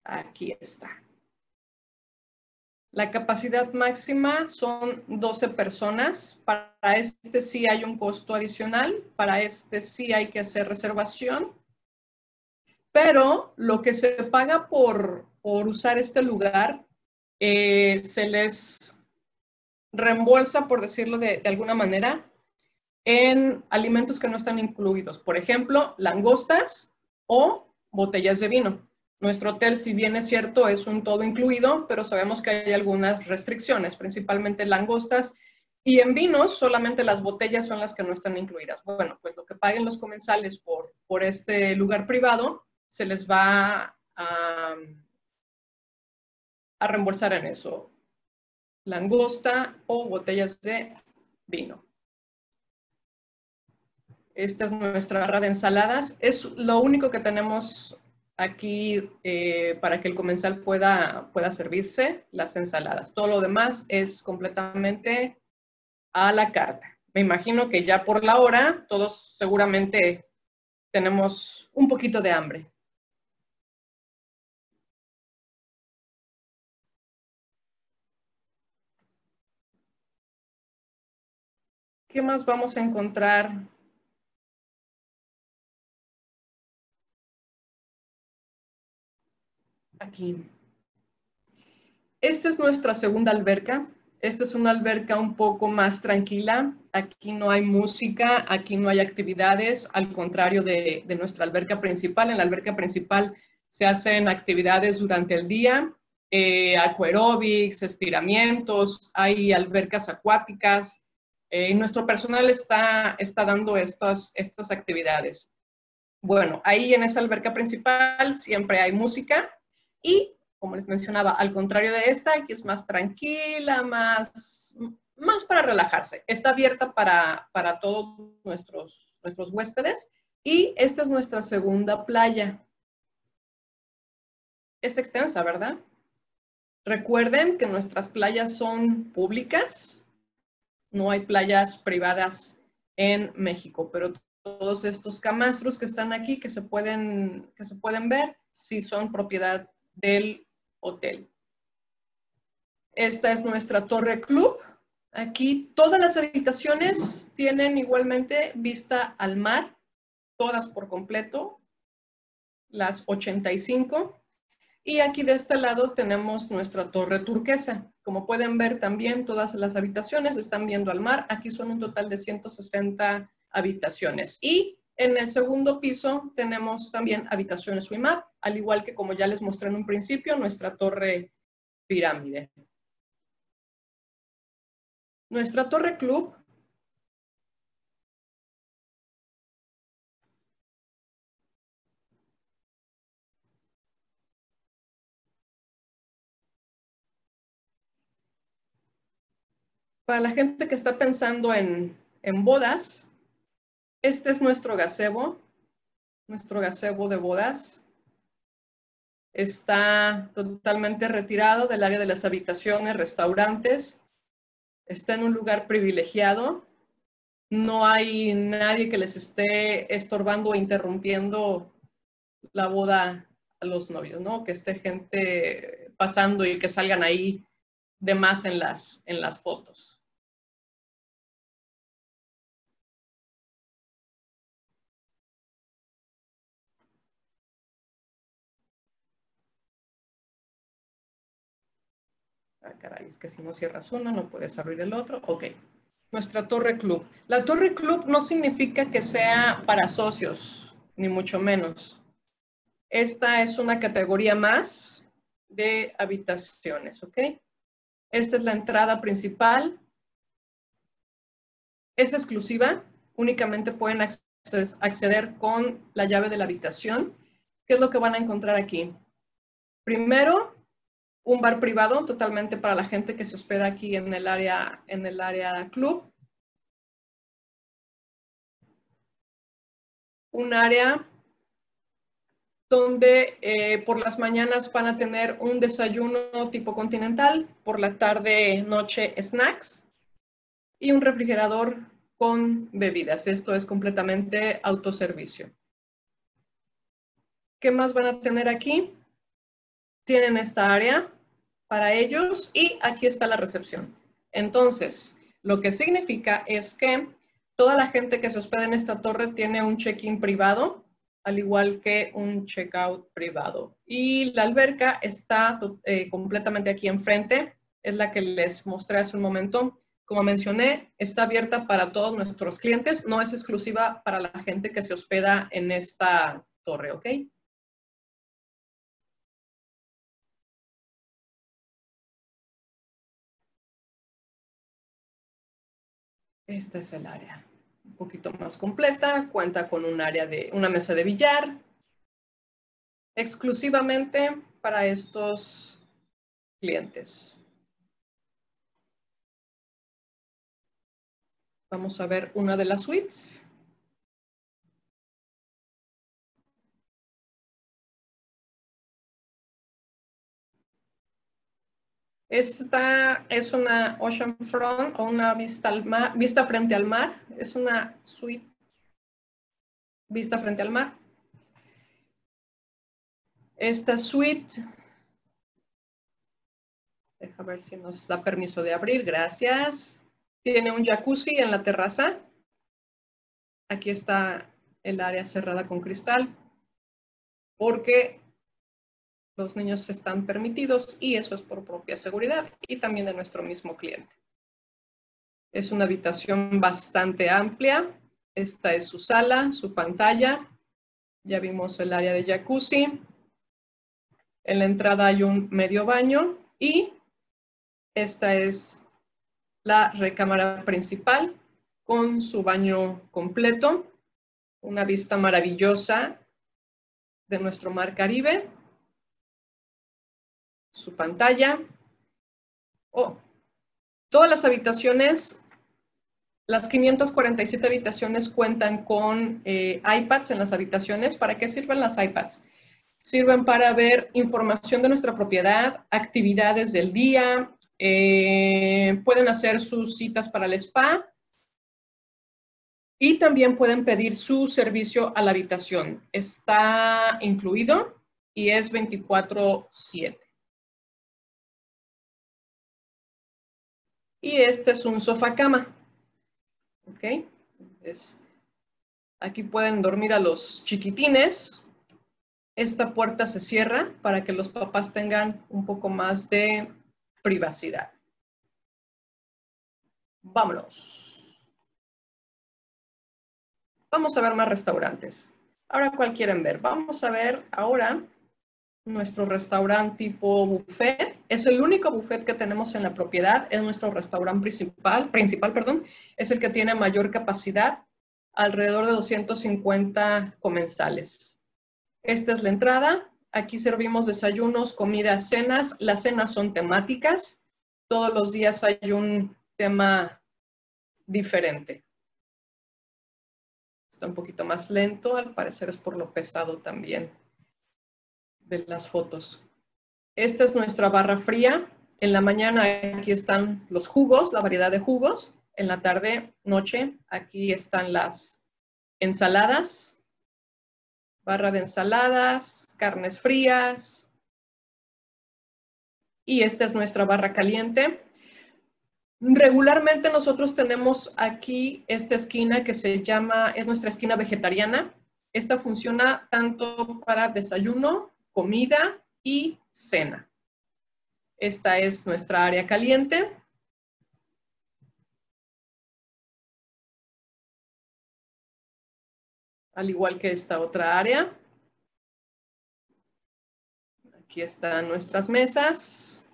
[SPEAKER 4] Aquí está. La capacidad máxima son 12 personas. Para este sí hay un costo adicional. Para este sí hay que hacer reservación. Pero lo que se paga por, por usar este lugar eh, se les reembolsa, por decirlo de, alguna manera, en alimentos que no están incluidos. Por ejemplo, langostas o botellas de vino. Nuestro hotel, si bien es cierto, es un todo incluido, pero sabemos que hay algunas restricciones, principalmente langostas. Y en vinos, solamente las botellas son las que no están incluidas. Bueno, pues lo que paguen los comensales por, por este lugar privado, se les va a, reembolsar en eso langosta o botellas de vino. Esta es nuestra barra de ensaladas. Es lo único que tenemos aquí eh, para que el comensal pueda, pueda servirse, las ensaladas. Todo lo demás es completamente a la carta. Me imagino que ya por la hora todos seguramente tenemos un poquito de hambre. ¿Qué más vamos a encontrar? Aquí. Esta es nuestra segunda alberca. Esta es una alberca un poco más tranquila. Aquí no hay música, aquí no hay actividades, al contrario de, nuestra alberca principal. En la alberca principal se hacen actividades durante el día, eh, estiramientos, hay albercas acuáticas, eh, nuestro personal está, está dando estas, estas actividades. Bueno, ahí en esa alberca principal siempre hay música y, como les mencionaba, al contrario de esta, aquí es más tranquila, más, más para relajarse. Está abierta para, para todos nuestros, nuestros huéspedes y esta es nuestra segunda playa. Es extensa, ¿verdad? Recuerden que nuestras playas son públicas, no hay playas privadas en México, pero todos estos camastros que están aquí, que se pueden, que se pueden ver, sí son propiedad del hotel. Esta es nuestra torre club. Aquí todas las habitaciones tienen igualmente vista al mar, todas por completo, las 85. Y aquí de este lado tenemos nuestra torre turquesa. Como pueden ver también, todas las habitaciones están viendo al mar. Aquí son un total de 160 habitaciones. Y en el segundo piso tenemos también habitaciones WIMAP, al igual que como ya les mostré en un principio, nuestra torre pirámide. Nuestra torre club Para la gente que está pensando en, bodas, este es nuestro gazebo, nuestro gazebo de bodas. Está totalmente retirado del área de las habitaciones, restaurantes. Está en un lugar privilegiado. No hay nadie que les esté estorbando o interrumpiendo la boda a los novios, ¿no? Que esté gente pasando y que salgan ahí de más en las, en las fotos. Ah, caray, es que si no cierras uno, no puedes abrir el otro. Ok. Nuestra torre club. La torre club no significa que sea para socios, ni mucho menos. Esta es una categoría más de habitaciones, ¿ok? Esta es la entrada principal. Es exclusiva. Únicamente pueden acceder con la llave de la habitación. ¿Qué es lo que van a encontrar aquí? Primero, un bar privado totalmente para la gente que se hospeda aquí en el área, en el área club. Un área donde eh, por las mañanas van a tener un desayuno tipo continental, por la tarde, noche, snacks y un refrigerador con bebidas. Esto es completamente autoservicio. ¿Qué más van a tener aquí? Tienen esta área para ellos y aquí está la recepción. Entonces, lo que significa es que toda la gente que se hospeda en esta torre tiene un check-in privado, al igual que un check-out privado. Y la alberca está eh, completamente aquí enfrente, es la que les mostré hace un momento. Como mencioné, está abierta para todos nuestros clientes, no es exclusiva para la gente que se hospeda en esta torre, ¿ok? Esta es el área un poquito más completa, cuenta con un área de una mesa de billar, exclusivamente para estos clientes. Vamos a ver una de las suites. Esta es una ocean front o una vista, al mar, vista frente al mar. Es una suite vista frente al mar. Esta suite, deja ver si nos da permiso de abrir, gracias. Tiene un jacuzzi en la terraza. Aquí está el área cerrada con cristal, porque los niños están permitidos y eso es por propia seguridad y también de nuestro mismo cliente. Es una habitación bastante amplia. Esta es su sala, su pantalla. Ya vimos el área de jacuzzi. En la entrada hay un medio baño y esta es la recámara principal con su baño completo. Una vista maravillosa de nuestro mar Caribe su pantalla. Oh, todas las habitaciones, las 547 habitaciones cuentan con eh, iPads en las habitaciones. ¿Para qué sirven las iPads? Sirven para ver información de nuestra propiedad, actividades del día, eh, pueden hacer sus citas para el spa y también pueden pedir su servicio a la habitación. Está incluido y es 24/7. Y este es un sofá cama. ¿Ok? aquí pueden dormir a los chiquitines. Esta puerta se cierra para que los papás tengan un poco más de privacidad. Vámonos. Vamos a ver más restaurantes. Ahora, ¿cuál quieren ver? Vamos a ver ahora nuestro restaurante tipo buffet. Es el único buffet que tenemos en la propiedad, es nuestro restaurante principal, principal, perdón, es el que tiene mayor capacidad, alrededor de 250 comensales. Esta es la entrada. Aquí servimos desayunos, comidas, cenas. Las cenas son temáticas. Todos los días hay un tema diferente. Está un poquito más lento, al parecer es por lo pesado también de las fotos. Esta es nuestra barra fría. En la mañana aquí están los jugos, la variedad de jugos. En la tarde, noche, aquí están las ensaladas, barra de ensaladas, carnes frías. Y esta es nuestra barra caliente. Regularmente nosotros tenemos aquí esta esquina que se llama, es nuestra esquina vegetariana. Esta funciona tanto para desayuno comida y cena. Esta es nuestra área caliente. Al igual que esta otra área. Aquí están nuestras mesas.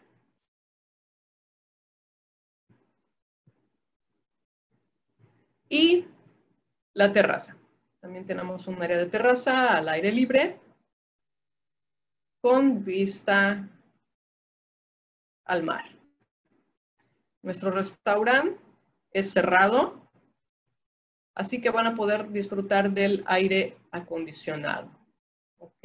[SPEAKER 4] Y la terraza. También tenemos un área de terraza al aire libre con vista al mar. Nuestro restaurante es cerrado, así que van a poder disfrutar del aire acondicionado. ¿Ok?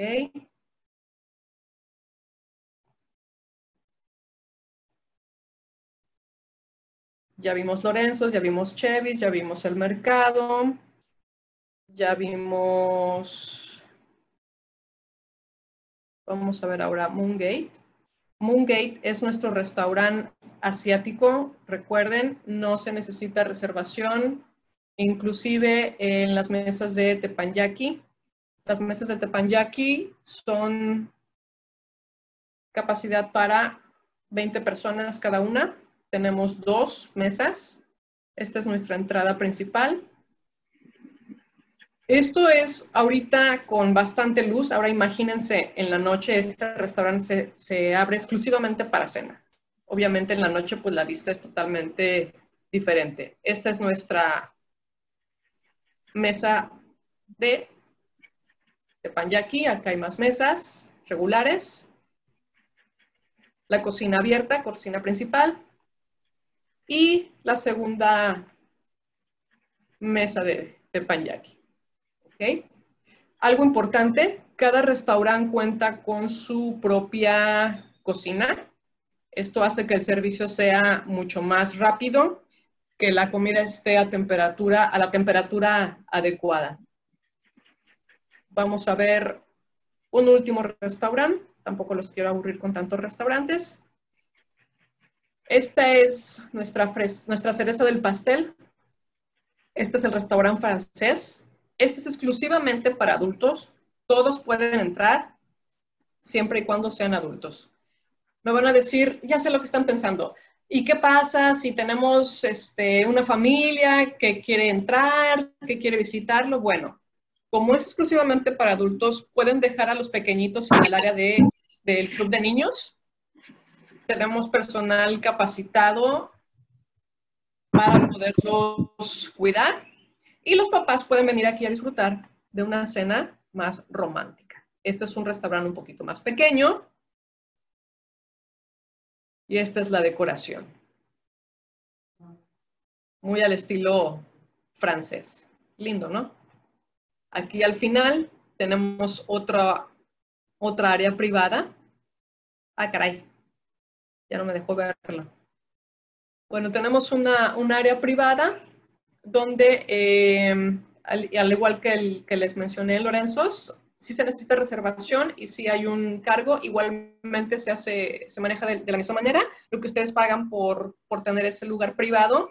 [SPEAKER 4] Ya vimos Lorenzo, ya vimos Chevis, ya vimos el mercado, ya vimos, vamos a ver ahora Moongate. Moongate es nuestro restaurante asiático. Recuerden, no se necesita reservación, inclusive en las mesas de tepanyaki. Las mesas de tepanyaki son capacidad para 20 personas cada una. Tenemos dos mesas. Esta es nuestra entrada principal. Esto es ahorita con bastante luz. Ahora imagínense, en la noche este restaurante se, abre exclusivamente para cena. Obviamente en la noche pues la vista es totalmente diferente. Esta es nuestra mesa de, de panyaki. Acá hay más mesas regulares. La cocina abierta, cocina principal. Y la segunda mesa de, de panyaki. Algo importante, cada restaurante cuenta con su propia cocina. Esto hace que el servicio sea mucho más rápido, que la comida esté a temperatura, a la temperatura adecuada. Vamos a ver un último restaurante. Tampoco los quiero aburrir con tantos restaurantes. Esta es nuestra, nuestra cereza del pastel. Este es el restaurante francés. Este es exclusivamente para adultos. Todos pueden entrar siempre y cuando sean adultos. Me van a decir, ya sé lo que están pensando. ¿Y qué pasa si tenemos este, una familia que quiere entrar, que quiere visitarlo? Bueno, como es exclusivamente para adultos, pueden dejar a los pequeñitos en el área de, del club de niños. Tenemos personal capacitado para poderlos cuidar y los papás pueden venir aquí a disfrutar de una cena más romántica. Este es un restaurante un poquito más pequeño. Y esta es la decoración. Muy al estilo francés. Lindo, ¿no? Aquí al final tenemos otra, otra área privada. Ah, caray. Ya no me dejó verla. Bueno, tenemos una, un área privada donde, eh, al, igual que el que les mencioné, Lorenzo, sí se necesita reservación y si hay un cargo, igualmente se, hace, se maneja de, la misma manera. Lo que ustedes pagan por, por tener ese lugar privado,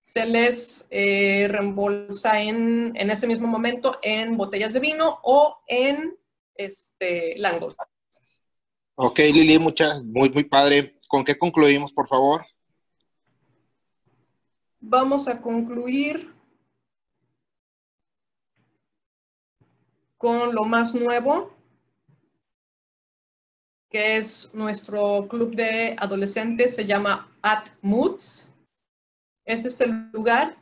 [SPEAKER 4] se les eh, reembolsa en, en, ese mismo momento en botellas de vino o en este, langos.
[SPEAKER 2] Ok, Lili, muchas, muy, muy padre. ¿Con qué concluimos, por favor?
[SPEAKER 4] Vamos a concluir con lo más nuevo, que es nuestro club de adolescentes, se llama At Moods. Es este lugar.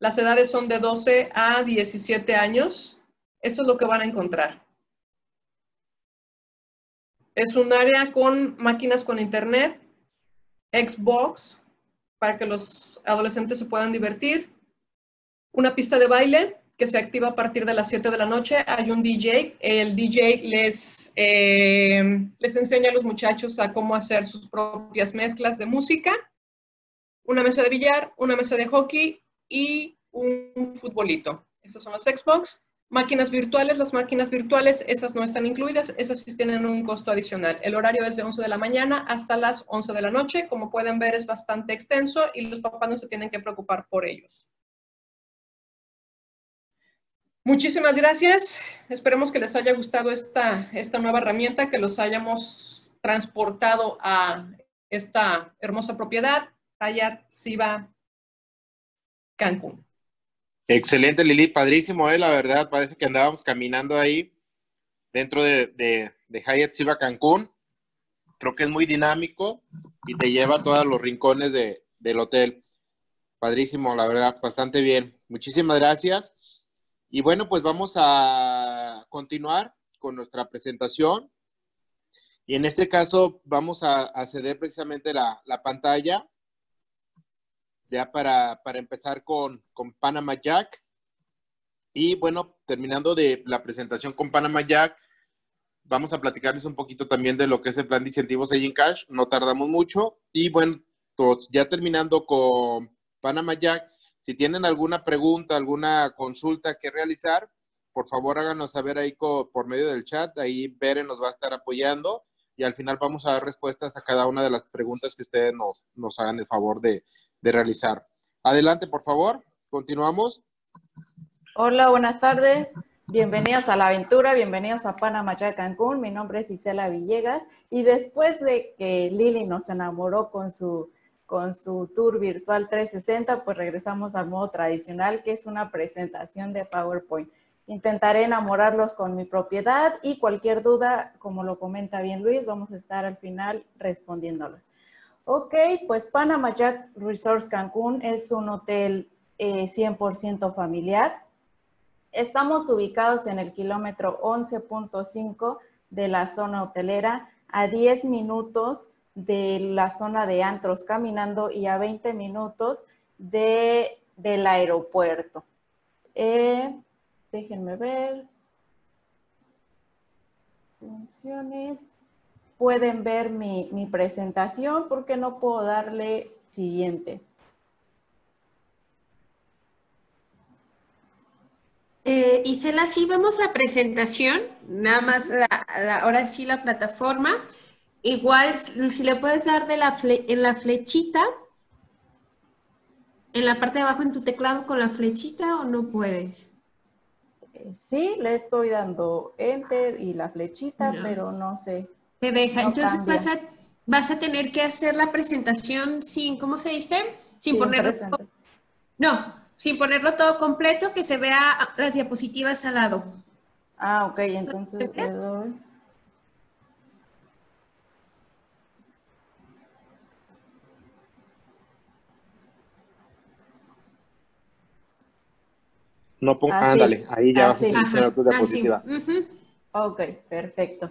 [SPEAKER 4] Las edades son de 12 a 17 años. Esto es lo que van a encontrar. Es un área con máquinas con internet, Xbox, para que los adolescentes se puedan divertir. Una pista de baile que se activa a partir de las 7 de la noche. Hay un DJ. El DJ les, eh, les enseña a los muchachos a cómo hacer sus propias mezclas de música. Una mesa de billar, una mesa de hockey y un futbolito. Estos son los Xbox. Máquinas virtuales, las máquinas virtuales, esas no están incluidas, esas sí tienen un costo adicional. El horario es de 11 de la mañana hasta las 11 de la noche. Como pueden ver, es bastante extenso y los papás no se tienen que preocupar por ellos. Muchísimas gracias. Esperemos que les haya gustado esta, esta nueva herramienta, que los hayamos transportado a esta hermosa propiedad, Hyatt Siva Cancún.
[SPEAKER 2] Excelente, Lili, padrísimo, ¿eh? la verdad, parece que andábamos caminando ahí dentro de, de, de Hyatt Siva Cancún. Creo que es muy dinámico y te lleva a todos los rincones de, del hotel. Padrísimo, la verdad, bastante bien. Muchísimas gracias. Y bueno, pues vamos a continuar con nuestra presentación. Y en este caso vamos a, a ceder precisamente la, la pantalla ya para, para empezar con, con, Panama Jack. Y bueno, terminando de la presentación con Panama Jack, vamos a platicarles un poquito también de lo que es el plan de incentivos Aging Cash. No tardamos mucho. Y bueno, todos, ya terminando con Panama Jack, si tienen alguna pregunta, alguna consulta que realizar, por favor háganos saber ahí por medio del chat. Ahí Beren nos va a estar apoyando y al final vamos a dar respuestas a cada una de las preguntas que ustedes nos, nos hagan el favor de, de realizar. Adelante, por favor. Continuamos.
[SPEAKER 5] Hola, buenas tardes. Bienvenidos a la aventura, bienvenidos a Panamá ya Cancún. Mi nombre es Isela Villegas y después de que Lili nos enamoró con su, con su tour virtual 360, pues regresamos al modo tradicional, que es una presentación de PowerPoint. Intentaré enamorarlos con mi propiedad y cualquier duda, como lo comenta bien Luis, vamos a estar al final respondiéndolos. Ok, pues Panama Jack Resorts Cancún es un hotel eh, 100% familiar. Estamos ubicados en el kilómetro 11.5 de la zona hotelera, a 10 minutos de la zona de antros caminando y a 20 minutos de, del aeropuerto. Eh, déjenme ver. Funciones. Pueden ver mi, mi presentación porque no puedo darle siguiente.
[SPEAKER 1] Eh, Isela, sí vemos la presentación, nada más la, la, ahora sí la plataforma. Igual, si le puedes dar de la fle en la flechita, en la parte de abajo en tu teclado con la flechita o no puedes.
[SPEAKER 5] Sí, le estoy dando enter y la flechita, no. pero no sé.
[SPEAKER 1] Te deja. No Entonces vas a, vas a, tener que hacer la presentación sin, ¿cómo se dice? Sin, sin ponerlo. Todo, no, sin ponerlo todo completo, que se vea las diapositivas al lado.
[SPEAKER 5] Ah, ok, entonces le doy.
[SPEAKER 2] No ponga, ah, ándale, sí. ahí ya ah, vas sí. a hacer tu diapositiva.
[SPEAKER 5] Ah, sí. uh -huh. Ok, perfecto.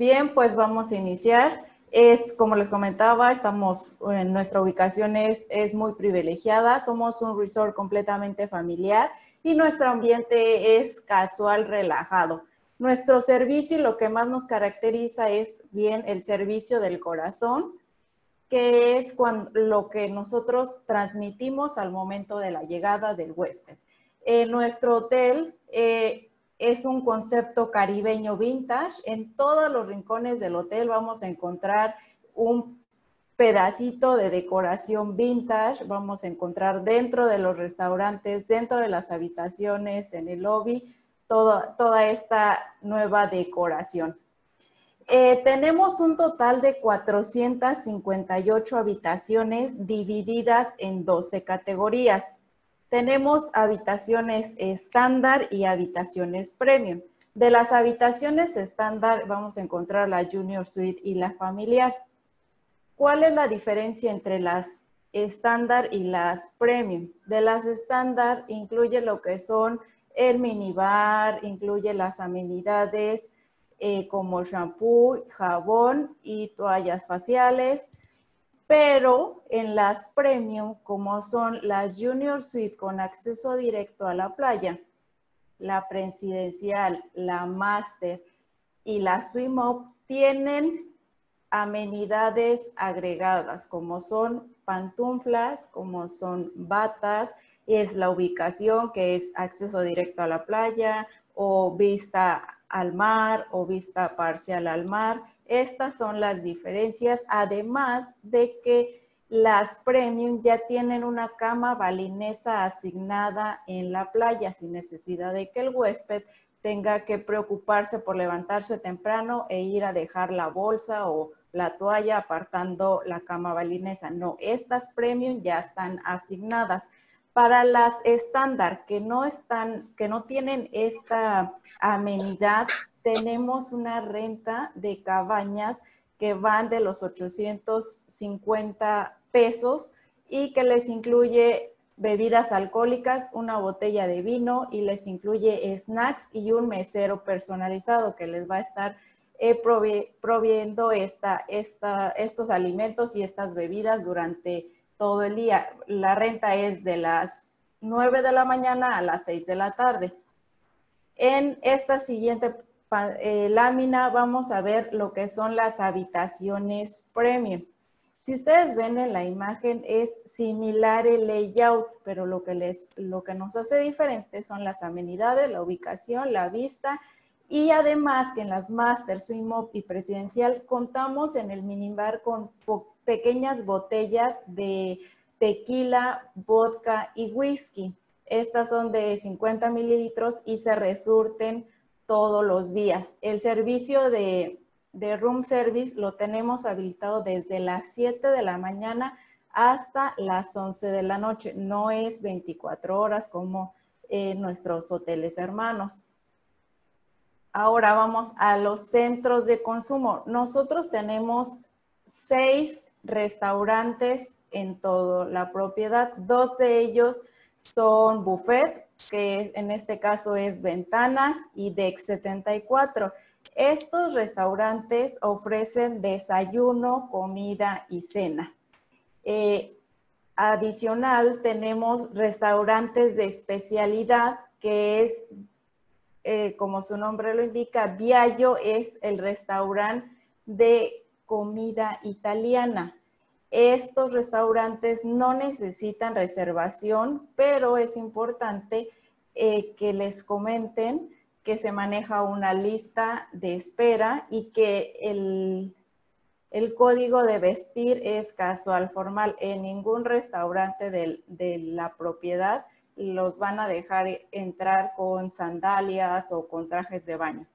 [SPEAKER 5] Bien, pues vamos a iniciar. Es, como les comentaba, estamos en nuestra ubicación es, es muy privilegiada. Somos un resort completamente familiar y nuestro ambiente es casual, relajado. Nuestro servicio y lo que más nos caracteriza es bien el servicio del corazón, que es cuando, lo que nosotros transmitimos al momento de la llegada del huésped. En nuestro hotel eh, es un concepto caribeño vintage. En todos los rincones del hotel vamos a encontrar un pedacito de decoración vintage. Vamos a encontrar dentro de los restaurantes, dentro de las habitaciones, en el lobby, toda esta nueva decoración. Eh, tenemos un total de 458 habitaciones divididas en 12 categorías. Tenemos habitaciones estándar y habitaciones premium. De las habitaciones estándar vamos a encontrar la Junior Suite y la familiar. ¿Cuál es la diferencia entre las estándar y las premium? De las estándar incluye lo que son el minibar, incluye las amenidades eh, como shampoo, jabón y toallas faciales pero en las premium, como son las Junior Suite con acceso directo a la playa, la presidencial, la Master y la Swim Up tienen amenidades agregadas, como son pantuflas, como son batas, es la ubicación que es acceso directo a la playa o vista al mar o vista parcial al mar estas son las diferencias, además de que las premium ya tienen una cama balinesa asignada en la playa sin necesidad de que el huésped tenga que preocuparse por levantarse temprano e ir a dejar la bolsa o, la toalla, apartando la cama balinesa. No, estas premium ya están asignadas. Para las estándar que no están, que no tienen esta amenidad, tenemos una renta de cabañas que van de los 850 pesos y que les incluye bebidas alcohólicas, una botella de vino y les incluye snacks y un mesero personalizado que les va a estar eh, esta, esta, estos alimentos y estas bebidas durante todo el día. La renta es de las 9 de la mañana a las 6 de la tarde. En esta siguiente eh, lámina vamos a ver lo que son las habitaciones premium. Si ustedes ven en la imagen es similar el layout, pero lo que, les, lo que nos hace diferente son las amenidades, la ubicación, la vista y además que en las Master, Swing Up y Presidencial contamos en el minibar con pequeñas botellas de tequila, vodka y whisky. Estas son de 50 mililitros y se resurten todos los días. El servicio de, de room service lo tenemos habilitado desde las 7 de la mañana hasta las 11 de la noche. No es 24 horas como en nuestros hoteles hermanos. Ahora vamos a los centros de consumo. Nosotros tenemos seis restaurantes en toda la propiedad. Dos de ellos son buffet, que en este caso es Ventanas y Dex 74. Estos restaurantes ofrecen desayuno, comida y cena. Eh, adicional, tenemos restaurantes de especialidad, que es eh, como su nombre lo indica, Viaggio es el restaurante de comida italiana. Estos restaurantes no necesitan reservación, pero es importante eh, que les comenten que se maneja una lista de espera y que el, el código de vestir es casual formal. En ningún restaurante de la propiedad los van a dejar entrar con sandalias o con trajes de baño.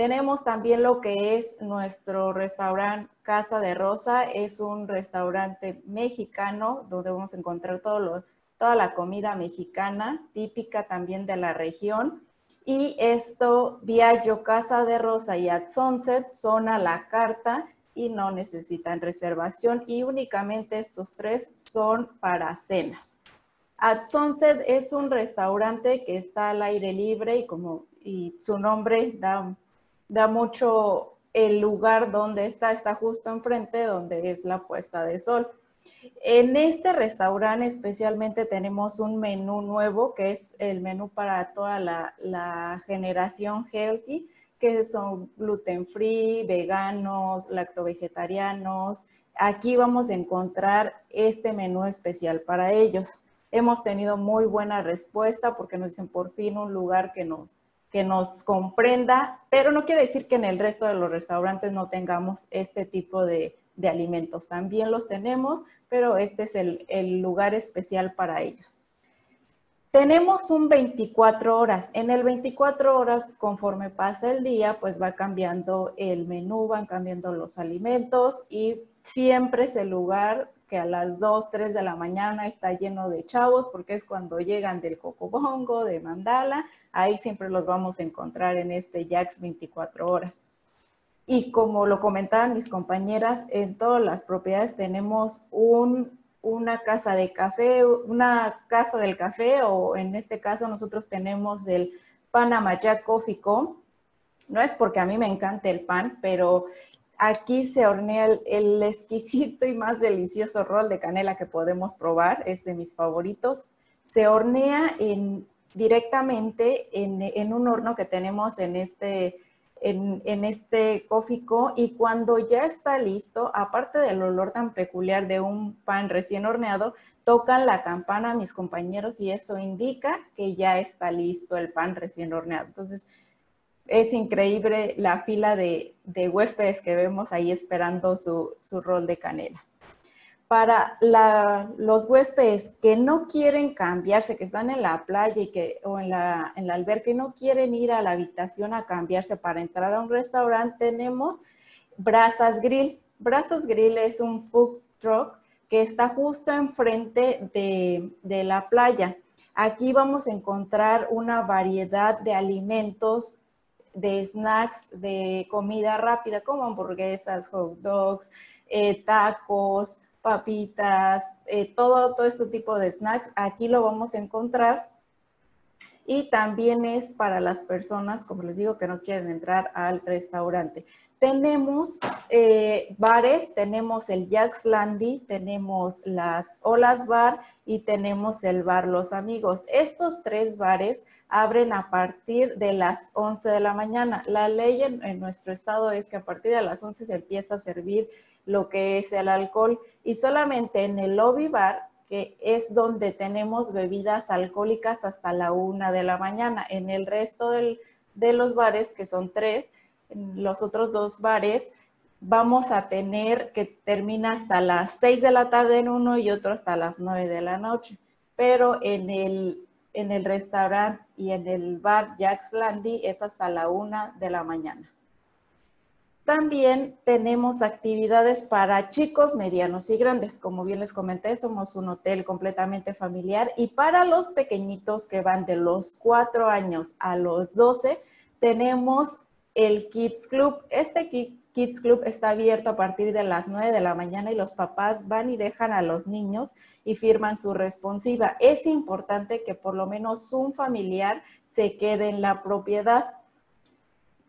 [SPEAKER 5] Tenemos también lo que es nuestro restaurante Casa de Rosa. Es un restaurante mexicano donde vamos a encontrar todo toda la comida mexicana, típica también de la región. Y esto, Viaggio, Casa de Rosa y At Sunset son a la carta y no necesitan reservación. Y únicamente estos tres son para cenas. At Sunset es un restaurante que está al aire libre y como y su nombre da, da mucho el lugar donde está, está justo enfrente donde es la puesta de sol. En este restaurante especialmente tenemos un menú nuevo que es el menú para toda la, generación healthy, que son gluten free, veganos, lacto-vegetarianos. Aquí vamos a encontrar este menú especial para ellos. Hemos tenido muy buena respuesta porque nos dicen por fin un lugar que nos, que nos comprenda, pero no quiere decir que en el resto de los restaurantes no tengamos este tipo de, alimentos. También los tenemos, pero este es el lugar especial para ellos. Tenemos un 24 horas. En el 24 horas, conforme pasa el día, pues va cambiando el menú, van cambiando los alimentos y siempre es el lugar que a las 2, 3 de la mañana está lleno de chavos porque es cuando llegan del Cocobongo, de Mandala, ahí siempre los vamos a encontrar en este Jax 24 horas. Y como lo comentaban mis compañeras, en todas las propiedades tenemos un, una casa de café, una casa del café o en este caso nosotros tenemos el Panama Jack Coffee Co. No es porque a mí me encante el pan, pero Aquí se hornea el, exquisito y más delicioso rol de canela que podemos probar, es de mis favoritos. Se hornea directamente en, un horno que tenemos en este, en, este y cuando ya está listo, aparte del olor tan peculiar de un pan recién horneado, tocan la campana mis compañeros y eso indica que ya está listo el pan recién horneado. Entonces, es increíble la fila de, huéspedes que vemos ahí esperando su, rol de canela. Para los huéspedes que no quieren cambiarse, que están en la playa y que, o en la, en la alberca y no quieren ir a la habitación a cambiarse para entrar a un restaurante, tenemos Brasas Grill. Brazos Grill es un food truck que está justo enfrente de, de la playa. Aquí vamos a encontrar una variedad de alimentos, de snacks, de comida rápida, como hamburguesas, hot dogs, eh, tacos, papitas, eh, todo, todo este tipo de snacks. Aquí lo vamos a encontrar. Y también es para las personas, como les digo, que no quieren entrar al restaurante. Tenemos eh, bares, tenemos el Jack's Landy, tenemos las Olas Bar y tenemos el Bar Los Amigos. Estos tres bares abren a partir de las 11 de la mañana. La ley en, nuestro estado es que a partir de las 11 se empieza a servir lo que es el alcohol y solamente en el lobby bar que es donde tenemos bebidas alcohólicas hasta la una de la mañana. En el resto de los bares, que son tres, en los otros dos bares, vamos a tener que termina hasta las 6 de la tarde en uno y otro hasta las 9 de la noche. Pero en el, en el restaurante y en el bar Jack's Landy es hasta la 1 de la mañana. También tenemos actividades para chicos, medianos y grandes. Como bien les comenté, somos un hotel completamente familiar y para los pequeñitos que van de los 4 años a los 12, tenemos el Kids Club. Este Kids Club está abierto a partir de las 9 de la mañana y los papás van y dejan a los niños y firman su responsiva. Es importante que por lo menos un familiar se quede en la propiedad.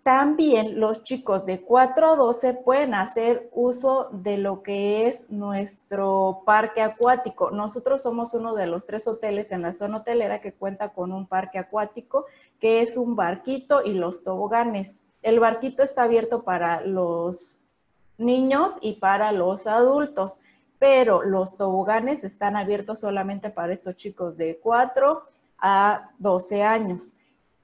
[SPEAKER 5] También los chicos de 4 a 12 pueden hacer uso de lo que es nuestro parque acuático. Nosotros somos uno de los tres hoteles en la zona hotelera que cuenta con un parque acuático, que es un barquito y los toboganes. El barquito está abierto para los niños y para los adultos, pero los toboganes están abiertos solamente para estos chicos de 4 a 12 años.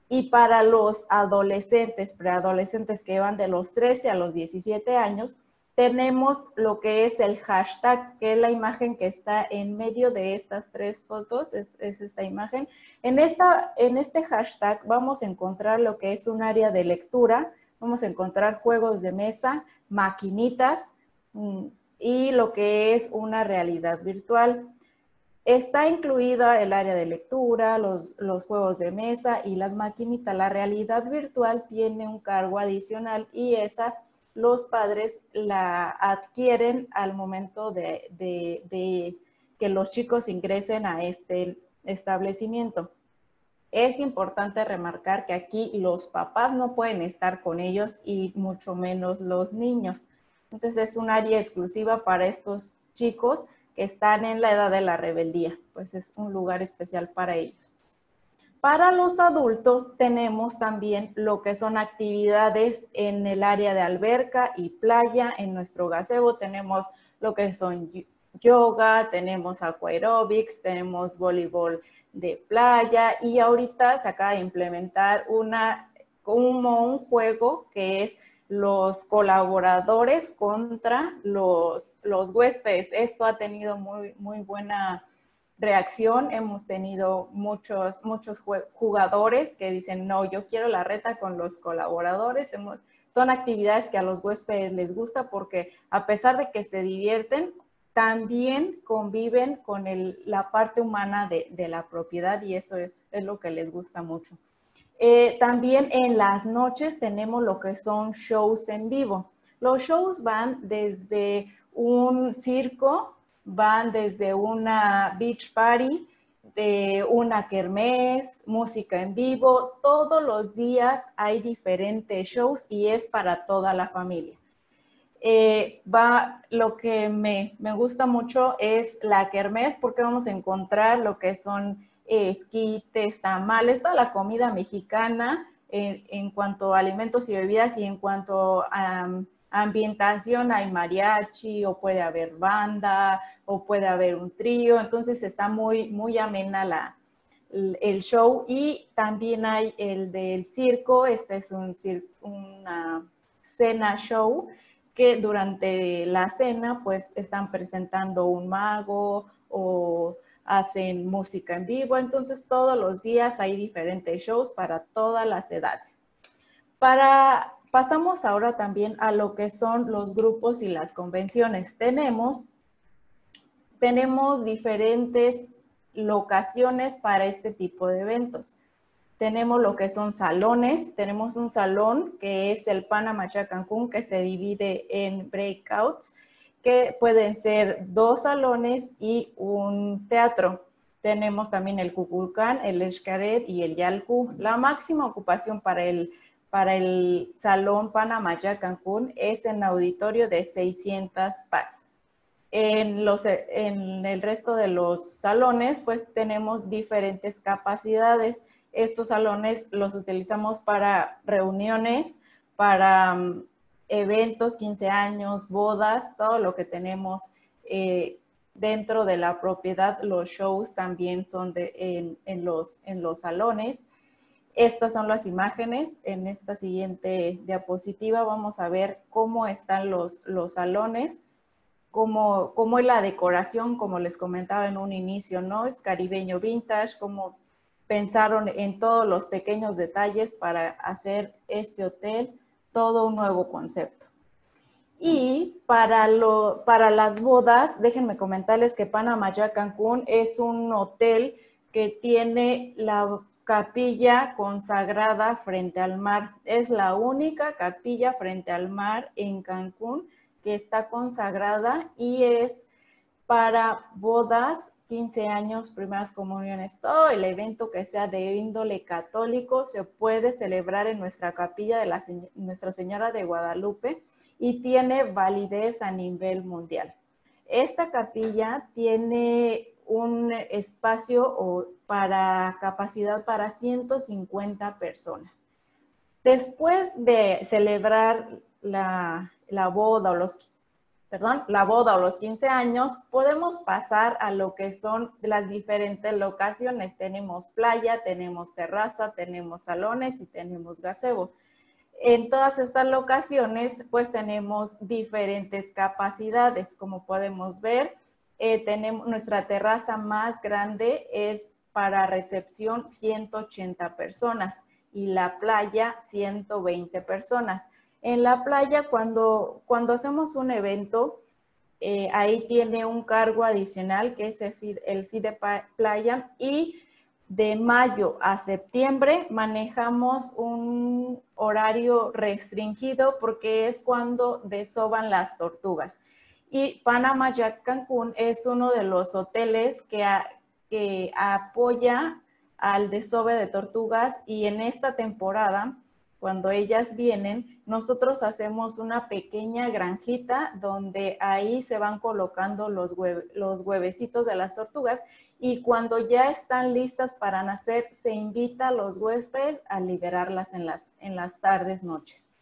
[SPEAKER 5] Y para los adolescentes, preadolescentes que van de los 13 a los 17 años, tenemos lo que es el hashtag, que es la imagen que está en medio de estas tres fotos, es, esta imagen. En, esta, en este hashtag vamos a encontrar lo que es un área de lectura, vamos a encontrar juegos de mesa, maquinitas mm, y lo que es una realidad virtual. Está incluida el área de lectura, los, los, juegos de mesa y las maquinitas. La realidad virtual tiene un cargo adicional y esa los padres la adquieren al momento de, que los chicos ingresen a este establecimiento. Es importante remarcar que aquí los papás no pueden estar con ellos y mucho menos los niños. Entonces es un área exclusiva para estos chicos están en la edad de la rebeldía, pues es un lugar especial para ellos. Para los adultos tenemos también lo que son actividades en el área de alberca y playa. En nuestro gazebo tenemos lo que son yoga, tenemos aquaerobics, tenemos voleibol de playa y ahorita se acaba de implementar una, como un juego que es los colaboradores contra los, los huéspedes. Esto ha tenido muy, muy buena reacción. Hemos tenido muchos, muchos jugadores que dicen, no, yo quiero la reta con los colaboradores. son actividades que a los huéspedes les gusta porque a pesar de que se divierten, también conviven con la parte humana de, la propiedad y eso es, lo que les gusta mucho. Eh, también en las noches tenemos lo que son shows en vivo. Los shows van desde un circo van desde una beach party, de una kermés, música en vivo, todos los días hay diferentes shows y es para toda la familia. Eh, va, lo que me, gusta mucho es la kermés porque vamos a encontrar lo que son esquites, tamales, toda la comida mexicana en, en cuanto a alimentos y bebidas y en cuanto a ambientación hay mariachi o puede haber banda o puede haber un trío, entonces está muy, muy amena la, el show y también hay el del circo, este es un una cena show que durante la cena pues están presentando un mago o hacen música en vivo, entonces todos los días hay diferentes shows para todas las edades. Para pasamos ahora también a lo que son los grupos y las convenciones. Tenemos, tenemos diferentes locaciones para este tipo de eventos. Tenemos lo que son salones, tenemos un salón que es el Panama Cancún que se divide en breakouts, que pueden ser dos salones y un teatro. Tenemos también el Cuculcán, el Escaret y el Yalcu. La máxima ocupación para el, para el Salón Panamaya Cancún es en auditorio de 600 packs. En, los, en el resto de los salones, pues tenemos diferentes capacidades. Estos salones los utilizamos para reuniones, para mm, eventos, 15 años, bodas, todo lo que tenemos eh, dentro de la propiedad. Los shows también son de, en, los, en los salones. Estas son las imágenes. En esta siguiente diapositiva vamos a ver cómo están los, los salones, cómo, cómo es la decoración, como les comentaba en un inicio, ¿no? Es caribeño vintage, cómo pensaron en todos los pequeños detalles para hacer este hotel todo un nuevo concepto. Y para, lo, para las bodas, déjenme comentarles que Panamá Cancún es un hotel que tiene la capilla consagrada frente al mar. Es la única capilla frente al mar en Cancún que está consagrada y es para bodas 15 años, primeras comuniones, todo el evento que sea de índole católico se puede celebrar en nuestra capilla de Nuestra Señora de Guadalupe y tiene validez a nivel mundial. Esta capilla tiene un espacio para capacidad para 150 personas. Después de celebrar la, la boda o los perdón, la boda o los 15 años, podemos pasar a lo que son las diferentes locaciones. Tenemos playa, tenemos terraza, tenemos salones y tenemos gazebo. En todas estas locaciones, pues tenemos diferentes capacidades. Como podemos ver, eh, tenemos nuestra terraza más grande es para recepción 180 personas y la playa 120 personas. En la playa, cuando, cuando hacemos un evento, eh, ahí tiene un cargo adicional que es el fee, de playa y de mayo a septiembre manejamos un horario restringido porque es cuando desoban las tortugas. Y Panama Jack Cancún es uno de los hoteles que, que apoya al desove de tortugas y en esta temporada cuando ellas vienen, nosotros hacemos una pequeña granjita donde ahí se van colocando los, huevecitos de las tortugas y cuando ya están listas para nacer, se invita a los huéspedes a liberarlas en las, en las tardes, noches.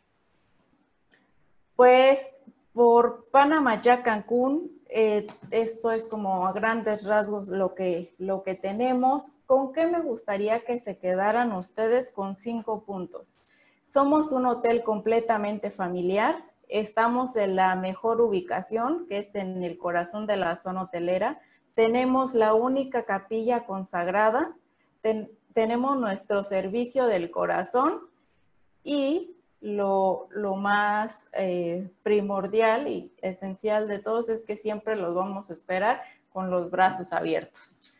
[SPEAKER 5] Pues por Panamá, ya Cancún, eh, esto es como a grandes rasgos lo que, lo que tenemos. ¿Con qué me gustaría que se quedaran ustedes con cinco puntos? Somos un hotel completamente familiar. Estamos en la mejor ubicación, que es en el corazón de la zona hotelera. Tenemos la única capilla consagrada. tenemos nuestro servicio del corazón y lo, más eh, primordial y esencial de todos es que siempre los vamos a esperar con los brazos abiertos.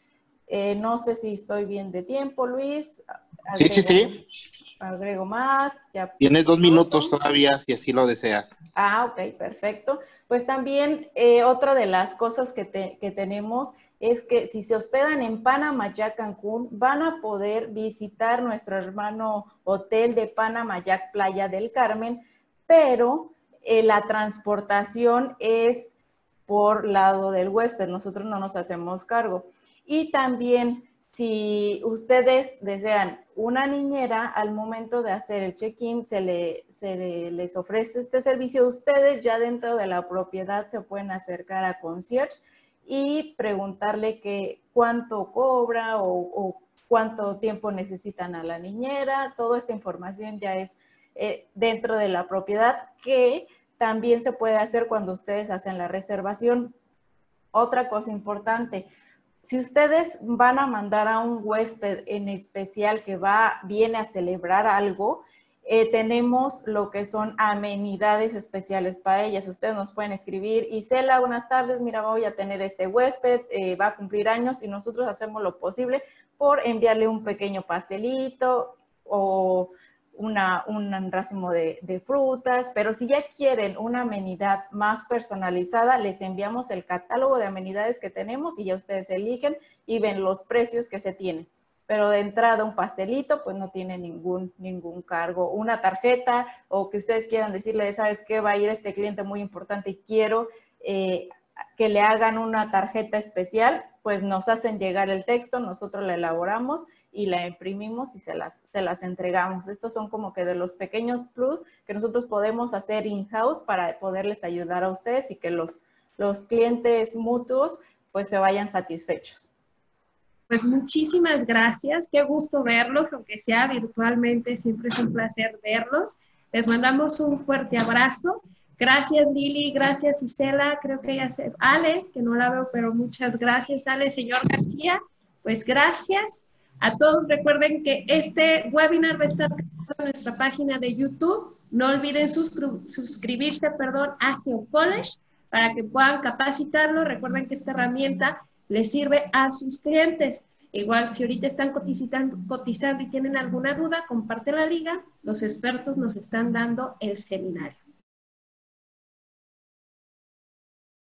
[SPEAKER 5] Eh, no sé si estoy bien de tiempo, Luis.
[SPEAKER 2] Sí, sí, sí
[SPEAKER 5] agrego más.
[SPEAKER 2] Tienes dos minutos todavía si así lo deseas.
[SPEAKER 5] Ah, ok, perfecto. Pues también eh, otra de las cosas que, tenemos es que si se hospedan en Panamá, ya Cancún, van a poder visitar nuestro hermano hotel de Panamá, ya Playa del Carmen, pero eh, la transportación es por lado del huésped, nosotros no nos hacemos cargo. Y también si ustedes desean una niñera, al momento de hacer el check-in se, les ofrece este servicio. Ustedes ya dentro de la propiedad se pueden acercar a concierge y preguntarle cuánto cobra o, cuánto tiempo necesitan a la niñera. Toda esta información ya es eh, dentro de la propiedad que también se puede hacer cuando ustedes hacen la reservación. Otra cosa importante, si ustedes van a mandar a un huésped en especial que va, viene a celebrar algo, eh, tenemos lo que son amenidades especiales para ellas. Ustedes nos pueden escribir, Isela, buenas tardes, mira, voy a tener este huésped, eh, va a cumplir años y nosotros hacemos lo posible por enviarle un pequeño pastelito o una, un racimo de, frutas, pero si ya quieren una amenidad más personalizada, les enviamos el catálogo de amenidades que tenemos y ya ustedes eligen y ven los precios que se tienen pero de entrada un pastelito, pues no tiene ningún, ningún cargo. Una tarjeta o que ustedes quieran decirle, ¿sabes qué? Va a ir este cliente muy importante y quiero eh, que le hagan una tarjeta especial, pues nos hacen llegar el texto, nosotros la elaboramos y la imprimimos y se las, se las entregamos. Estos son como que de los pequeños plus que nosotros podemos hacer in-house para poderles ayudar a ustedes y que los, los clientes mutuos pues se vayan satisfechos.
[SPEAKER 1] Pues muchísimas gracias, qué gusto verlos, aunque sea virtualmente, siempre es un placer verlos. Les mandamos un fuerte abrazo. Gracias Lili, gracias Isela, creo que ya se... Ale, que no la veo, pero muchas gracias Ale, señor García. Pues gracias a todos. Recuerden que este webinar va a estar en nuestra página de YouTube. No olviden suscribirse perdón, a GeoCollege para que puedan capacitarlo. Recuerden que esta herramienta les sirve a sus clientes. Igual, si ahorita están cotizando, cotizando y tienen alguna duda, comparte la liga. Los expertos nos están dando el seminario.